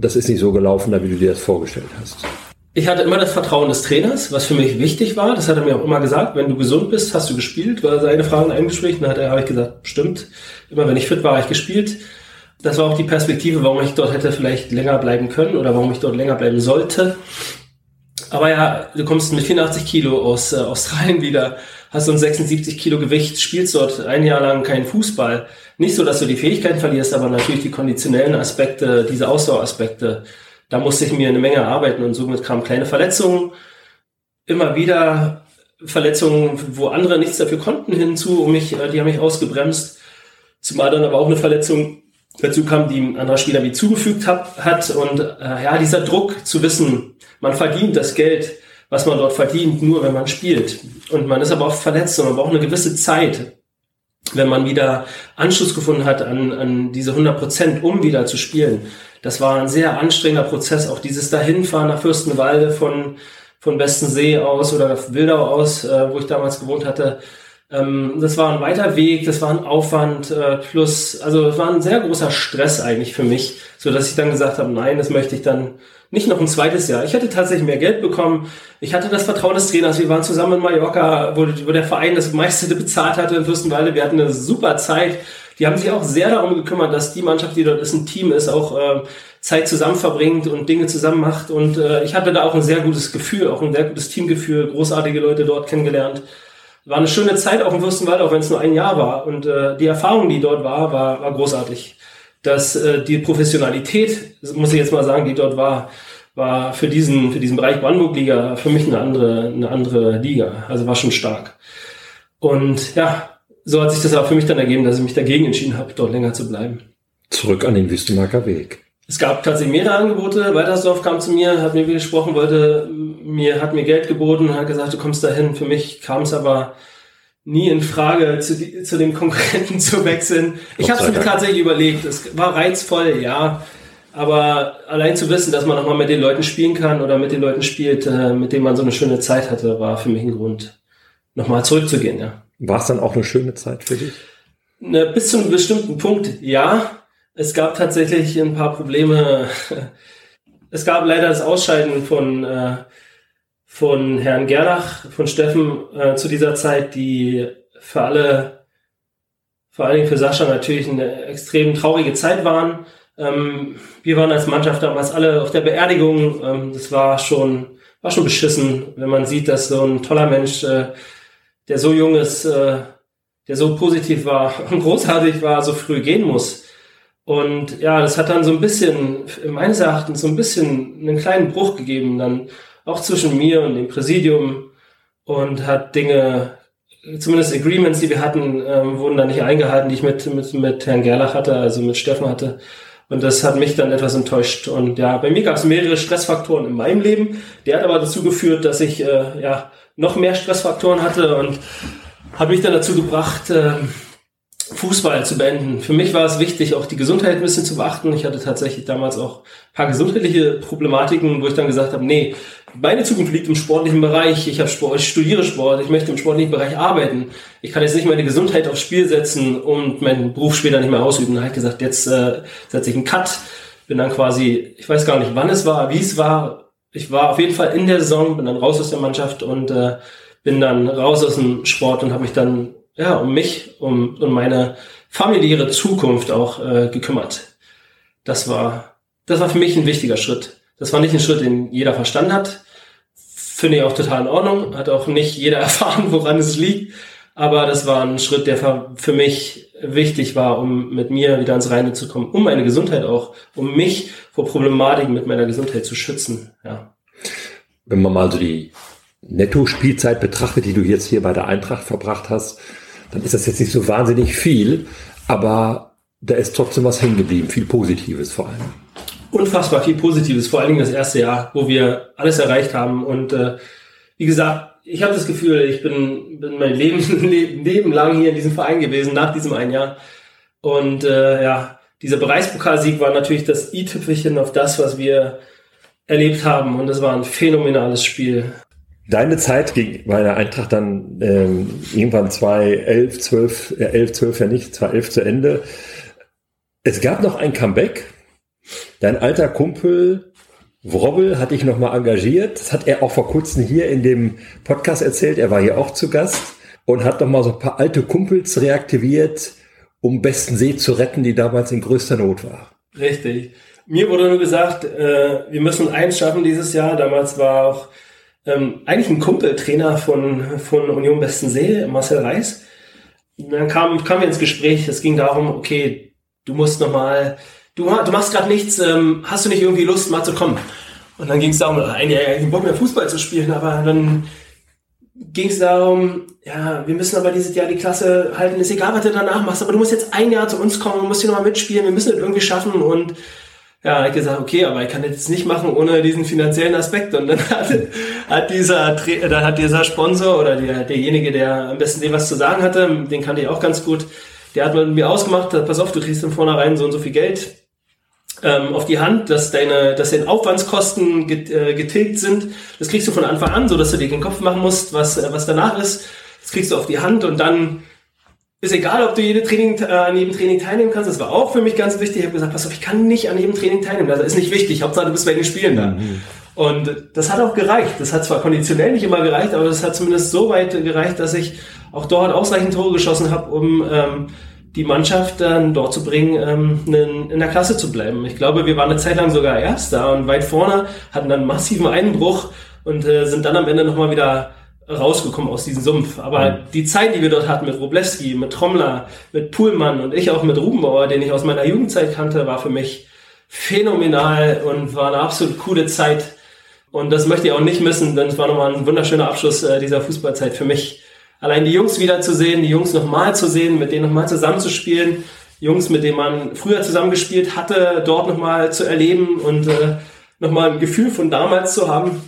Das ist nicht so gelaufen, wie du dir das vorgestellt hast. Ich hatte immer das Vertrauen des Trainers, was für mich wichtig war. Das hat er mir auch immer gesagt. Wenn du gesund bist, hast du gespielt, war seine Fragen eingeschrieben. Dann hat er, habe ich gesagt, stimmt. Immer wenn ich fit war, habe ich gespielt das war auch die Perspektive, warum ich dort hätte vielleicht länger bleiben können oder warum ich dort länger bleiben sollte. Aber ja, du kommst mit 84 Kilo aus äh, Australien wieder, hast so ein 76 Kilo Gewicht, spielst dort ein Jahr lang keinen Fußball. Nicht so, dass du die Fähigkeiten verlierst, aber natürlich die konditionellen Aspekte, diese Ausdaueraspekte. Da musste ich mir eine Menge arbeiten und somit kamen kleine Verletzungen, immer wieder Verletzungen, wo andere nichts dafür konnten hinzu, um mich, äh, die haben mich ausgebremst. Zumal dann aber auch eine Verletzung dazu kam, die ein anderer Spieler wie zugefügt hat, hat und äh, ja, dieser Druck zu wissen, man verdient das Geld, was man dort verdient, nur wenn man spielt. Und man ist aber auch verletzt und man braucht eine gewisse Zeit, wenn man wieder Anschluss gefunden hat an, an diese 100 Prozent, um wieder zu spielen. Das war ein sehr anstrengender Prozess, auch dieses Dahinfahren nach Fürstenwalde von, von Bestensee aus oder Wildau aus, äh, wo ich damals gewohnt hatte Ähm, das war ein weiter Weg, das war ein Aufwand äh, plus, also es war ein sehr großer Stress eigentlich für mich, so dass ich dann gesagt habe, nein, das möchte ich dann nicht noch ein zweites Jahr. Ich hätte tatsächlich mehr Geld bekommen. Ich hatte das Vertrauen des Trainers. Wir waren zusammen in Mallorca, wo, wo der Verein das meiste bezahlt hatte in Fürstenwalde. Wir hatten eine super Zeit. Die haben sich auch sehr darum gekümmert, dass die Mannschaft, die dort ist, ein Team ist, auch äh, Zeit zusammen verbringt und Dinge zusammen macht. Und äh, ich hatte da auch ein sehr gutes Gefühl, auch ein sehr gutes Teamgefühl, großartige Leute dort kennengelernt. War eine schöne Zeit auch in Fürstenwald, auch wenn es nur ein Jahr war. Und äh, die Erfahrung, die dort war, war, war großartig dass äh, die Professionalität, muss ich jetzt mal sagen, die dort war, war für diesen, für diesen Bereich Brandenburg-Liga für mich eine andere, eine andere Liga. Also war schon stark. Und ja, so hat sich das auch für mich dann ergeben, dass ich mich dagegen entschieden habe, dort länger zu bleiben. Zurück an den Wüstenmarker Weg. Es gab tatsächlich mehrere Angebote. Weitersdorf kam zu mir, hat mir gesprochen, wollte mir, hat mir Geld geboten, hat gesagt, du kommst dahin. Für mich kam es aber nie in Frage, zu, die, zu dem Konkurrenten zu wechseln. Ich habe es mir tatsächlich überlegt. Es war reizvoll, ja. Aber allein zu wissen, dass man nochmal mit den Leuten spielen kann oder mit den Leuten spielt, äh, mit denen man so eine schöne Zeit hatte, war für mich ein Grund, nochmal zurückzugehen, ja. War es dann auch eine schöne Zeit für dich? Ne, bis zu einem bestimmten Punkt, ja. Es gab tatsächlich ein paar Probleme. Es gab leider das Ausscheiden von äh, von Herrn Gerlach, von Steffen äh, zu dieser Zeit, die für alle, vor allen Dingen für Sascha natürlich eine extrem traurige Zeit waren. Ähm, wir waren als Mannschaft damals alle auf der Beerdigung. Ähm, das war schon, war schon beschissen, wenn man sieht, dass so ein toller Mensch, äh, der so jung ist, äh, der so positiv war und großartig war, so früh gehen muss. Und ja, das hat dann so ein bisschen, meines Erachtens, so ein bisschen einen kleinen Bruch gegeben. Dann auch zwischen mir und dem Präsidium und hat Dinge, zumindest Agreements, die wir hatten, ähm, wurden dann nicht eingehalten, die ich mit, mit, mit Herrn Gerlach hatte, also mit Steffen hatte. Und das hat mich dann etwas enttäuscht. Und ja, bei mir gab es mehrere Stressfaktoren in meinem Leben. Der hat aber dazu geführt, dass ich äh, ja noch mehr Stressfaktoren hatte und hat mich dann dazu gebracht, äh, Fußball zu beenden. Für mich war es wichtig, auch die Gesundheit ein bisschen zu beachten. Ich hatte tatsächlich damals auch ein paar gesundheitliche Problematiken, wo ich dann gesagt habe, nee, meine Zukunft liegt im sportlichen Bereich. Ich habe Sport, ich studiere Sport, ich möchte im sportlichen Bereich arbeiten. Ich kann jetzt nicht meine Gesundheit aufs Spiel setzen und meinen Beruf später nicht mehr ausüben. Da habe ich gesagt, jetzt äh, setze ich einen Cut. Bin dann quasi, ich weiß gar nicht, wann es war, wie es war. Ich war auf jeden Fall in der Saison, bin dann raus aus der Mannschaft und äh, bin dann raus aus dem Sport und habe mich dann ja, um mich, um, um meine familiäre Zukunft auch äh, gekümmert. Das war, das war für mich ein wichtiger Schritt. Das war nicht ein Schritt, den jeder verstanden hat. Finde ich auch total in Ordnung. Hat auch nicht jeder erfahren, woran es liegt. Aber das war ein Schritt, der für mich wichtig war, um mit mir wieder ins Reine zu kommen, um meine Gesundheit auch, um mich vor Problematiken mit meiner Gesundheit zu schützen. Ja. Wenn man mal so die Netto-Spielzeit betrachtet, die du jetzt hier bei der Eintracht verbracht hast, dann ist das jetzt nicht so wahnsinnig viel, aber da ist trotzdem was hängen geblieben, viel Positives vor allem. Unfassbar viel Positives, vor allen Dingen das erste Jahr, wo wir alles erreicht haben. Und äh, wie gesagt, ich habe das Gefühl, ich bin, bin mein Leben, Leben lang hier in diesem Verein gewesen, nach diesem ein Jahr. Und äh, ja, dieser Bereichspokalsieg war natürlich das i-Tüpfelchen auf das, was wir erlebt haben. Und es war ein phänomenales Spiel. Deine Zeit ging bei der Eintracht dann ähm, irgendwann 2011, 12, äh, 11, 12 ja nicht, 2011 zu Ende. Es gab noch ein Comeback. Dein alter Kumpel Wrobbel hat dich nochmal engagiert. Das hat er auch vor kurzem hier in dem Podcast erzählt. Er war hier auch zu Gast und hat nochmal so ein paar alte Kumpels reaktiviert, um Besten See zu retten, die damals in größter Not war. Richtig. Mir wurde nur gesagt, äh, wir müssen eins schaffen dieses Jahr. Damals war auch ähm, eigentlich ein Kumpeltrainer von, von Union Bestensee, Marcel Reis. Und dann kam, kamen wir ins Gespräch, es ging darum, okay, du musst nochmal, du, du machst gerade nichts, ähm, hast du nicht irgendwie Lust, mal zu kommen? Und dann ging es darum, eigentlich Bock mehr Fußball zu spielen, aber dann ging es darum, ja, wir müssen aber dieses Jahr die Klasse halten, ist egal, was du danach machst, aber du musst jetzt ein Jahr zu uns kommen, du musst hier nochmal mitspielen, wir müssen das irgendwie schaffen und ja, hat gesagt, okay, aber ich kann jetzt nicht machen ohne diesen finanziellen Aspekt. Und dann hat, hat dieser, dann hat dieser Sponsor oder der, derjenige, der am besten dem was zu sagen hatte, den kannte ich auch ganz gut, der hat mit mir ausgemacht, pass auf, du kriegst von vornherein so und so viel Geld ähm, auf die Hand, dass deine, dass deine Aufwandskosten äh, getilgt sind. Das kriegst du von Anfang an, so dass du dir den Kopf machen musst, was, was danach ist. das kriegst du auf die Hand und dann ist egal, ob du jede Training, äh, an jedem Training teilnehmen kannst. Das war auch für mich ganz wichtig. Ich habe gesagt, pass auf, ich kann nicht an jedem Training teilnehmen. Das ist nicht wichtig. Hauptsache, du bist bei den Spielen da. Mhm. Und das hat auch gereicht. Das hat zwar konditionell nicht immer gereicht, aber das hat zumindest so weit gereicht, dass ich auch dort ausreichend Tore geschossen habe, um ähm, die Mannschaft dann dort zu bringen, ähm, in, in der Klasse zu bleiben. Ich glaube, wir waren eine Zeit lang sogar Erster und weit vorne, hatten dann massiven Einbruch und äh, sind dann am Ende nochmal wieder rausgekommen aus diesem Sumpf. Aber mhm. die Zeit, die wir dort hatten mit Roblewski, mit Trommler, mit Puhlmann und ich auch mit Rubenbauer, den ich aus meiner Jugendzeit kannte, war für mich phänomenal und war eine absolut coole Zeit. Und das möchte ich auch nicht missen, denn es war nochmal ein wunderschöner Abschluss äh, dieser Fußballzeit für mich. Allein die Jungs wiederzusehen, die Jungs nochmal zu sehen, mit denen nochmal zusammenzuspielen, Jungs, mit denen man früher zusammengespielt hatte, dort nochmal zu erleben und äh, nochmal ein Gefühl von damals zu haben,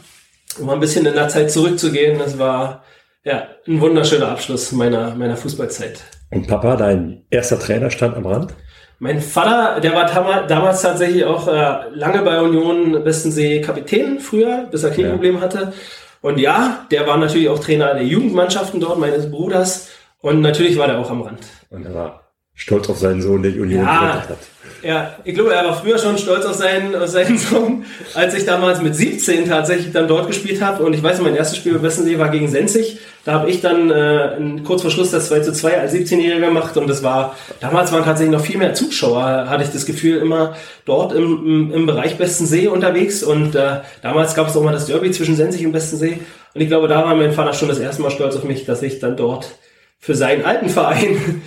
um ein bisschen in der Zeit zurückzugehen. Das war ja ein wunderschöner Abschluss meiner, meiner Fußballzeit. Und Papa, dein erster Trainer stand am Rand? Mein Vater, der war damals tatsächlich auch äh, lange bei Union Westensee Kapitän früher, bis er Knieprobleme ja. hatte. Und ja, der war natürlich auch Trainer der Jugendmannschaften dort, meines Bruders. Und natürlich war der auch am Rand. Und er war stolz auf seinen Sohn, der Union ja, gerettet hat. Ja, ich glaube, er war früher schon stolz auf seinen, auf seinen Sohn, als ich damals mit 17 tatsächlich dann dort gespielt habe. Und ich weiß, mein erstes Spiel bei Westensee war gegen Senzig. Da habe ich dann äh, kurz vor Schluss das 2 zu 2 als 17-Jähriger gemacht. Und das war, damals waren tatsächlich noch viel mehr Zuschauer, hatte ich das Gefühl, immer dort im, im, im Bereich Bestensee unterwegs. Und äh, damals gab es auch mal das Derby zwischen Senzig und Bestensee. Und ich glaube, da war mein Vater schon das erste Mal stolz auf mich, dass ich dann dort für seinen alten Verein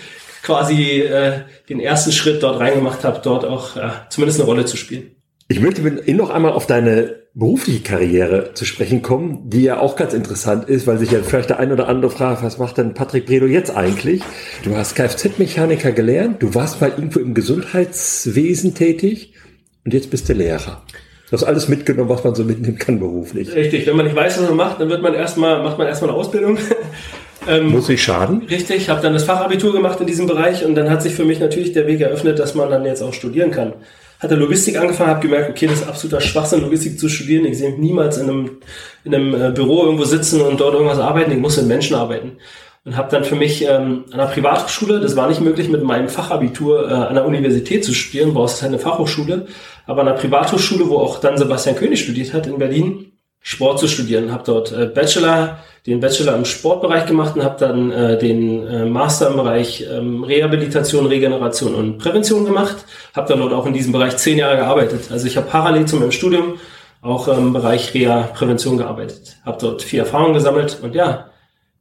quasi äh, den ersten Schritt dort reingemacht habe, dort auch äh, zumindest eine Rolle zu spielen. Ich möchte mit Ihnen noch einmal auf deine berufliche Karriere zu sprechen kommen, die ja auch ganz interessant ist, weil sich ja vielleicht der ein oder andere fragt, was macht denn Patrick Bredow jetzt eigentlich? Du hast Kfz-Mechaniker gelernt, du warst mal irgendwo im Gesundheitswesen tätig und jetzt bist du Lehrer. Du hast alles mitgenommen, was man so mitnehmen kann beruflich. Richtig, wenn man nicht weiß, was man macht, dann wird man erstmal, macht man erstmal eine Ausbildung. Ähm, Muss ich schaden? Richtig, habe dann das Fachabitur gemacht in diesem Bereich und dann hat sich für mich natürlich der Weg eröffnet, dass man dann jetzt auch studieren kann. Hatte Logistik angefangen, habe gemerkt, okay, das ist absoluter Schwachsinn, Logistik zu studieren. Ich sehe mich niemals in einem, in einem äh, Büro irgendwo sitzen und dort irgendwas arbeiten. Ich muss mit Menschen arbeiten. Und habe dann für mich ähm, an einer Privatschule, das war nicht möglich mit meinem Fachabitur äh, an der Universität zu studieren, brauchst halt eine Fachhochschule, aber an einer Privathochschule, wo auch dann Sebastian König studiert hat in Berlin, Sport zu studieren. Habe dort äh, Bachelor, den Bachelor im Sportbereich gemacht und habe dann äh, den äh, Master im Bereich ähm, Rehabilitation, Regeneration und Prävention gemacht. Habe dann dort auch in diesem Bereich zehn Jahre gearbeitet. Also ich habe parallel zu meinem Studium auch im Bereich Reha-Prävention gearbeitet. Habe dort viel Erfahrung gesammelt und ja,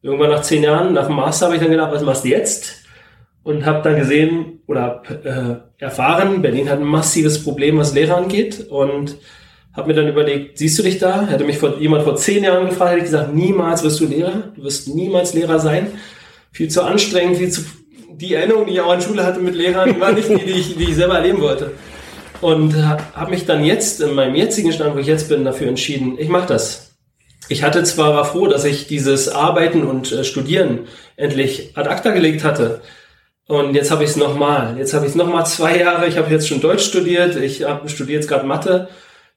irgendwann nach zehn Jahren, nach dem Master habe ich dann gedacht, was machst du jetzt? Und habe dann gesehen oder äh, erfahren, Berlin hat ein massives Problem, was Lehrer angeht und habe mir dann überlegt, siehst du dich da? Hätte mich vor, jemand vor zehn Jahren gefragt, hätte ich gesagt, niemals wirst du Lehrer. Du wirst niemals Lehrer sein. Viel zu anstrengend, viel zu, die Erinnerung, die ich auch in Schule hatte mit Lehrern, war nicht die, die ich, die ich selber erleben wollte. Und habe mich dann jetzt, in meinem jetzigen Stand, wo ich jetzt bin, dafür entschieden, ich mache das. Ich hatte zwar, war froh, dass ich dieses Arbeiten und äh, Studieren endlich ad acta gelegt hatte. Und jetzt habe ich es nochmal. Jetzt habe ich es nochmal zwei Jahre. Ich habe jetzt schon Deutsch studiert. Ich habe studiert jetzt gerade Mathe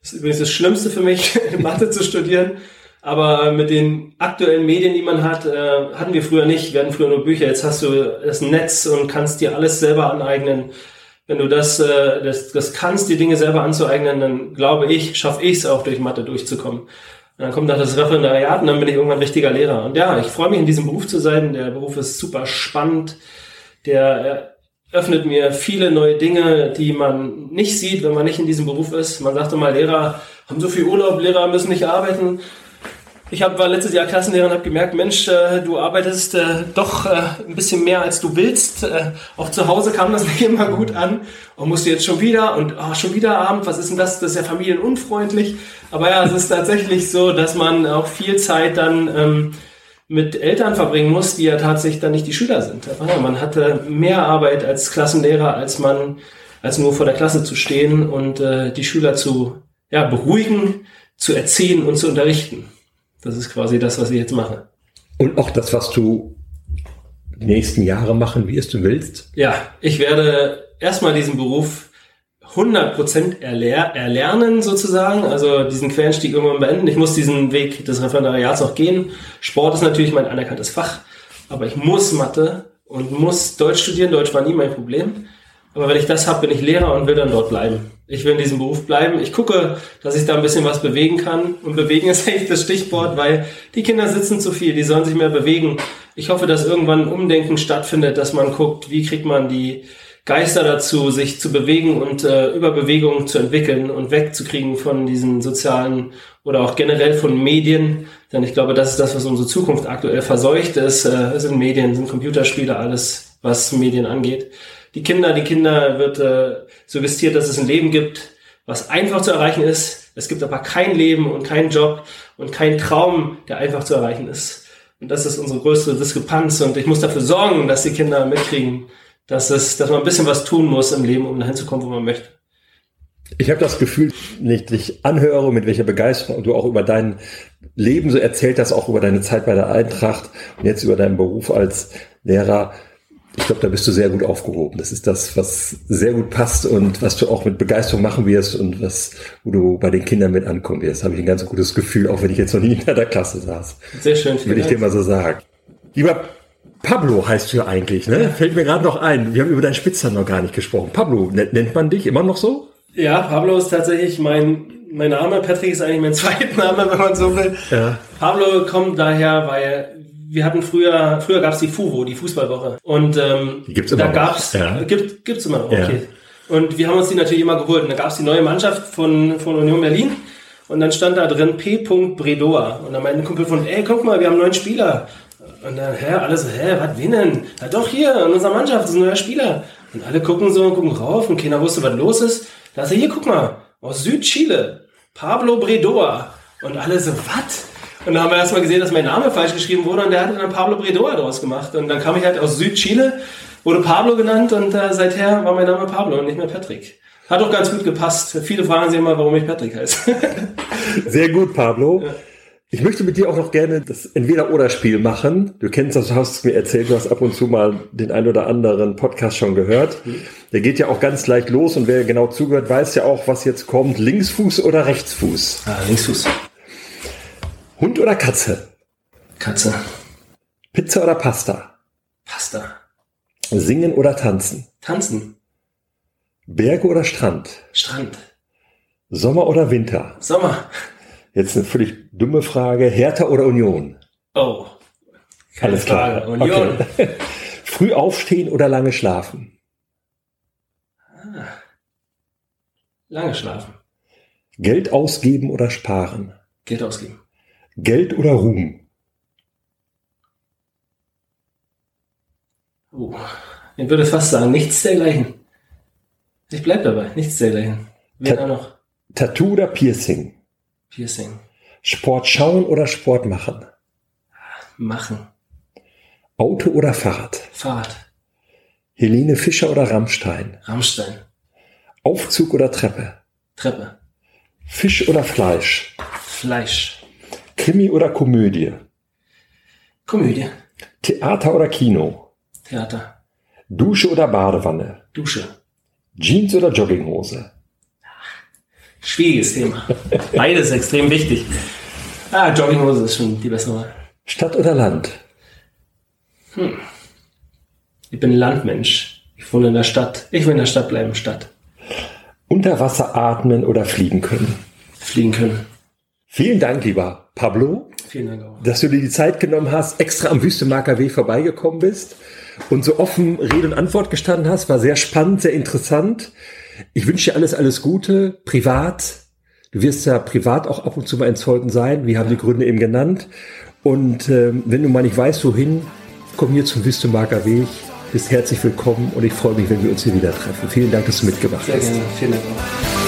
ist übrigens das Schlimmste für mich, Mathe zu studieren. Aber mit den aktuellen Medien, die man hat, äh, hatten wir früher nicht. Wir hatten früher nur Bücher. Jetzt hast du das Netz und kannst dir alles selber aneignen. Wenn du das, äh, das, das kannst, die Dinge selber anzueignen, dann glaube ich, schaffe ich es auch durch Mathe durchzukommen. Und dann kommt noch das Referendariat und dann bin ich irgendwann richtiger Lehrer. Und ja, ich freue mich in diesem Beruf zu sein. Der Beruf ist super spannend. Der öffnet mir viele neue Dinge, die man nicht sieht, wenn man nicht in diesem Beruf ist. Man sagte mal, Lehrer haben so viel Urlaub, Lehrer müssen nicht arbeiten. Ich hab, war letztes Jahr Klassenlehrer und habe gemerkt, Mensch, äh, du arbeitest äh, doch äh, ein bisschen mehr, als du willst. Äh, auch zu Hause kam das nicht immer gut an. Und musste jetzt schon wieder und oh, schon wieder Abend, was ist denn das? Das ist ja familienunfreundlich. Aber ja, es ist tatsächlich so, dass man auch viel Zeit dann ähm, mit Eltern verbringen muss, die ja tatsächlich dann nicht die Schüler sind. Man hatte mehr Arbeit als Klassenlehrer, als man, als nur vor der Klasse zu stehen und äh, die Schüler zu ja, beruhigen, zu erziehen und zu unterrichten. Das ist quasi das, was ich jetzt mache. Und auch das, was du die nächsten Jahre machen wirst, du willst? Ja, ich werde erstmal diesen Beruf 100% erler erlernen sozusagen, also diesen Quereinstieg irgendwann beenden. Ich muss diesen Weg des Referendariats auch gehen. Sport ist natürlich mein anerkanntes Fach aber ich muss Mathe und muss Deutsch studieren. Deutsch war nie mein Problem. Aber wenn ich das habe, bin ich Lehrer und will dann dort bleiben. Ich will in diesem Beruf bleiben. Ich gucke, dass ich da ein bisschen was bewegen kann. Und bewegen ist echt das Stichwort, weil die Kinder sitzen zu viel, die sollen sich mehr bewegen. Ich hoffe, dass irgendwann ein Umdenken stattfindet, dass man guckt, wie kriegt man die Geister dazu, sich zu bewegen und äh, über Bewegung zu entwickeln und wegzukriegen von diesen sozialen oder auch generell von Medien. Denn ich glaube, das ist das, was unsere Zukunft aktuell verseucht ist. Äh, sind Medien, sind Computerspiele, alles, was Medien angeht die Kinder, die Kinder wird äh, suggestiert, dass es ein Leben gibt, was einfach zu erreichen ist. Es gibt aber kein Leben und keinen Job und keinen Traum, der einfach zu erreichen ist. Und das ist unsere größte Diskrepanz. Und ich muss dafür sorgen, dass die Kinder mitkriegen, dass es, dass man ein bisschen was tun muss im Leben, um dahin zu kommen, wo man möchte. Ich habe das Gefühl, wenn ich dich anhöre, mit welcher Begeisterung du auch über dein Leben so erzählt hast, auch über deine Zeit bei der Eintracht und jetzt über deinen Beruf als Lehrer, ich glaube, da bist du sehr gut aufgehoben. Das ist das, was sehr gut passt und was du auch mit Begeisterung machen wirst und was, wo du bei den Kindern mit ankommen wirst. Habe ich ein ganz gutes Gefühl, auch wenn ich jetzt noch nie in der Klasse saß. Sehr schön. Will ich dir mal so sagen. Lieber Pablo heißt du ja eigentlich, ne? Fällt mir gerade noch ein. Wir haben über deinen Spitznamen noch gar nicht gesprochen. Pablo, nennt man dich immer noch so? Ja, Pablo ist tatsächlich mein, mein Name. Patrick ist eigentlich mein zweiter Name, wenn man so will. Ja. Pablo kommt daher, weil wir hatten früher, früher gab es die FUVO, die Fußballwoche. Und ähm, die gibt's immer da gab's, ja. gibt, gibt's immer noch, okay. Ja. Und wir haben uns die natürlich immer geholt. Und da gab's die neue Mannschaft von, von Union Berlin. Und dann stand da drin P. Bredoa. Und dann meinte ein Kumpel von, ey, guck mal, wir haben einen neuen Spieler. Und dann, hä, alle so, hä, was, wen denn? Ja, doch hier, in unserer Mannschaft ist ein neuer Spieler. Und alle gucken so, gucken rauf und keiner wusste, was los ist. Da ist er, hier, guck mal, aus Südchile, Pablo Bredoa. Und alle so, was? Und dann haben wir erstmal gesehen, dass mein Name falsch geschrieben wurde und der hat dann Pablo Bredoa draus gemacht. Und dann kam ich halt aus Südchile, wurde Pablo genannt und äh, seither war mein Name Pablo und nicht mehr Patrick. Hat auch ganz gut gepasst. Viele fragen sich immer, warum ich Patrick heiße. Sehr gut, Pablo. Ja. Ich möchte mit dir auch noch gerne das Entweder-Oder-Spiel machen. Du kennst das, du hast es mir erzählt, du hast ab und zu mal den ein oder anderen Podcast schon gehört. Mhm. Der geht ja auch ganz leicht los und wer genau zugehört, weiß ja auch, was jetzt kommt. Linksfuß oder Rechtsfuß? Ah, Linksfuß. Hund oder Katze? Katze. Pizza oder Pasta? Pasta. Singen oder tanzen? Tanzen. Berge oder Strand? Strand. Sommer oder Winter? Sommer. Jetzt eine völlig dumme Frage. Hertha oder Union? Oh. Keine Alles Frage. klar. Union. Okay. Früh aufstehen oder lange schlafen? Ah. Lange schlafen. Geld ausgeben oder sparen? Geld ausgeben. Geld oder Ruhm? Oh, ich würde fast sagen, nichts dergleichen. Ich bleib dabei, nichts dergleichen. Wer Ta noch? Tattoo oder Piercing? Piercing. Sport schauen oder Sport machen? Machen. Auto oder Fahrrad? Fahrrad. Helene Fischer oder Rammstein? Rammstein. Aufzug oder Treppe? Treppe. Fisch oder Fleisch? Fleisch. Krimi oder Komödie? Komödie. Theater oder Kino? Theater. Dusche oder Badewanne? Dusche. Jeans oder Jogginghose? Schwieriges Thema. Beides extrem wichtig. Ah, Jogginghose ist schon die bessere Wahl. Stadt oder Land? Hm. Ich bin Landmensch. Ich wohne in der Stadt. Ich will in der Stadt bleiben, Stadt. Unter Wasser atmen oder fliegen können? Fliegen können. Vielen Dank, lieber Pablo. Vielen Dank auch. Dass du dir die Zeit genommen hast, extra am Wüstemarker Weg vorbeigekommen bist und so offen Rede und Antwort gestanden hast. War sehr spannend, sehr interessant. Ich wünsche dir alles, alles Gute, privat. Du wirst ja privat auch ab und zu mal in Zeugen sein. Wir haben die Gründe eben genannt. Und äh, wenn du mal nicht weißt, wohin, komm hier zum Wüstemarker Weg. Bist herzlich willkommen und ich freue mich, wenn wir uns hier wieder treffen. Vielen Dank, dass du mitgemacht Sehr hast. Sehr gerne. Vielen Dank.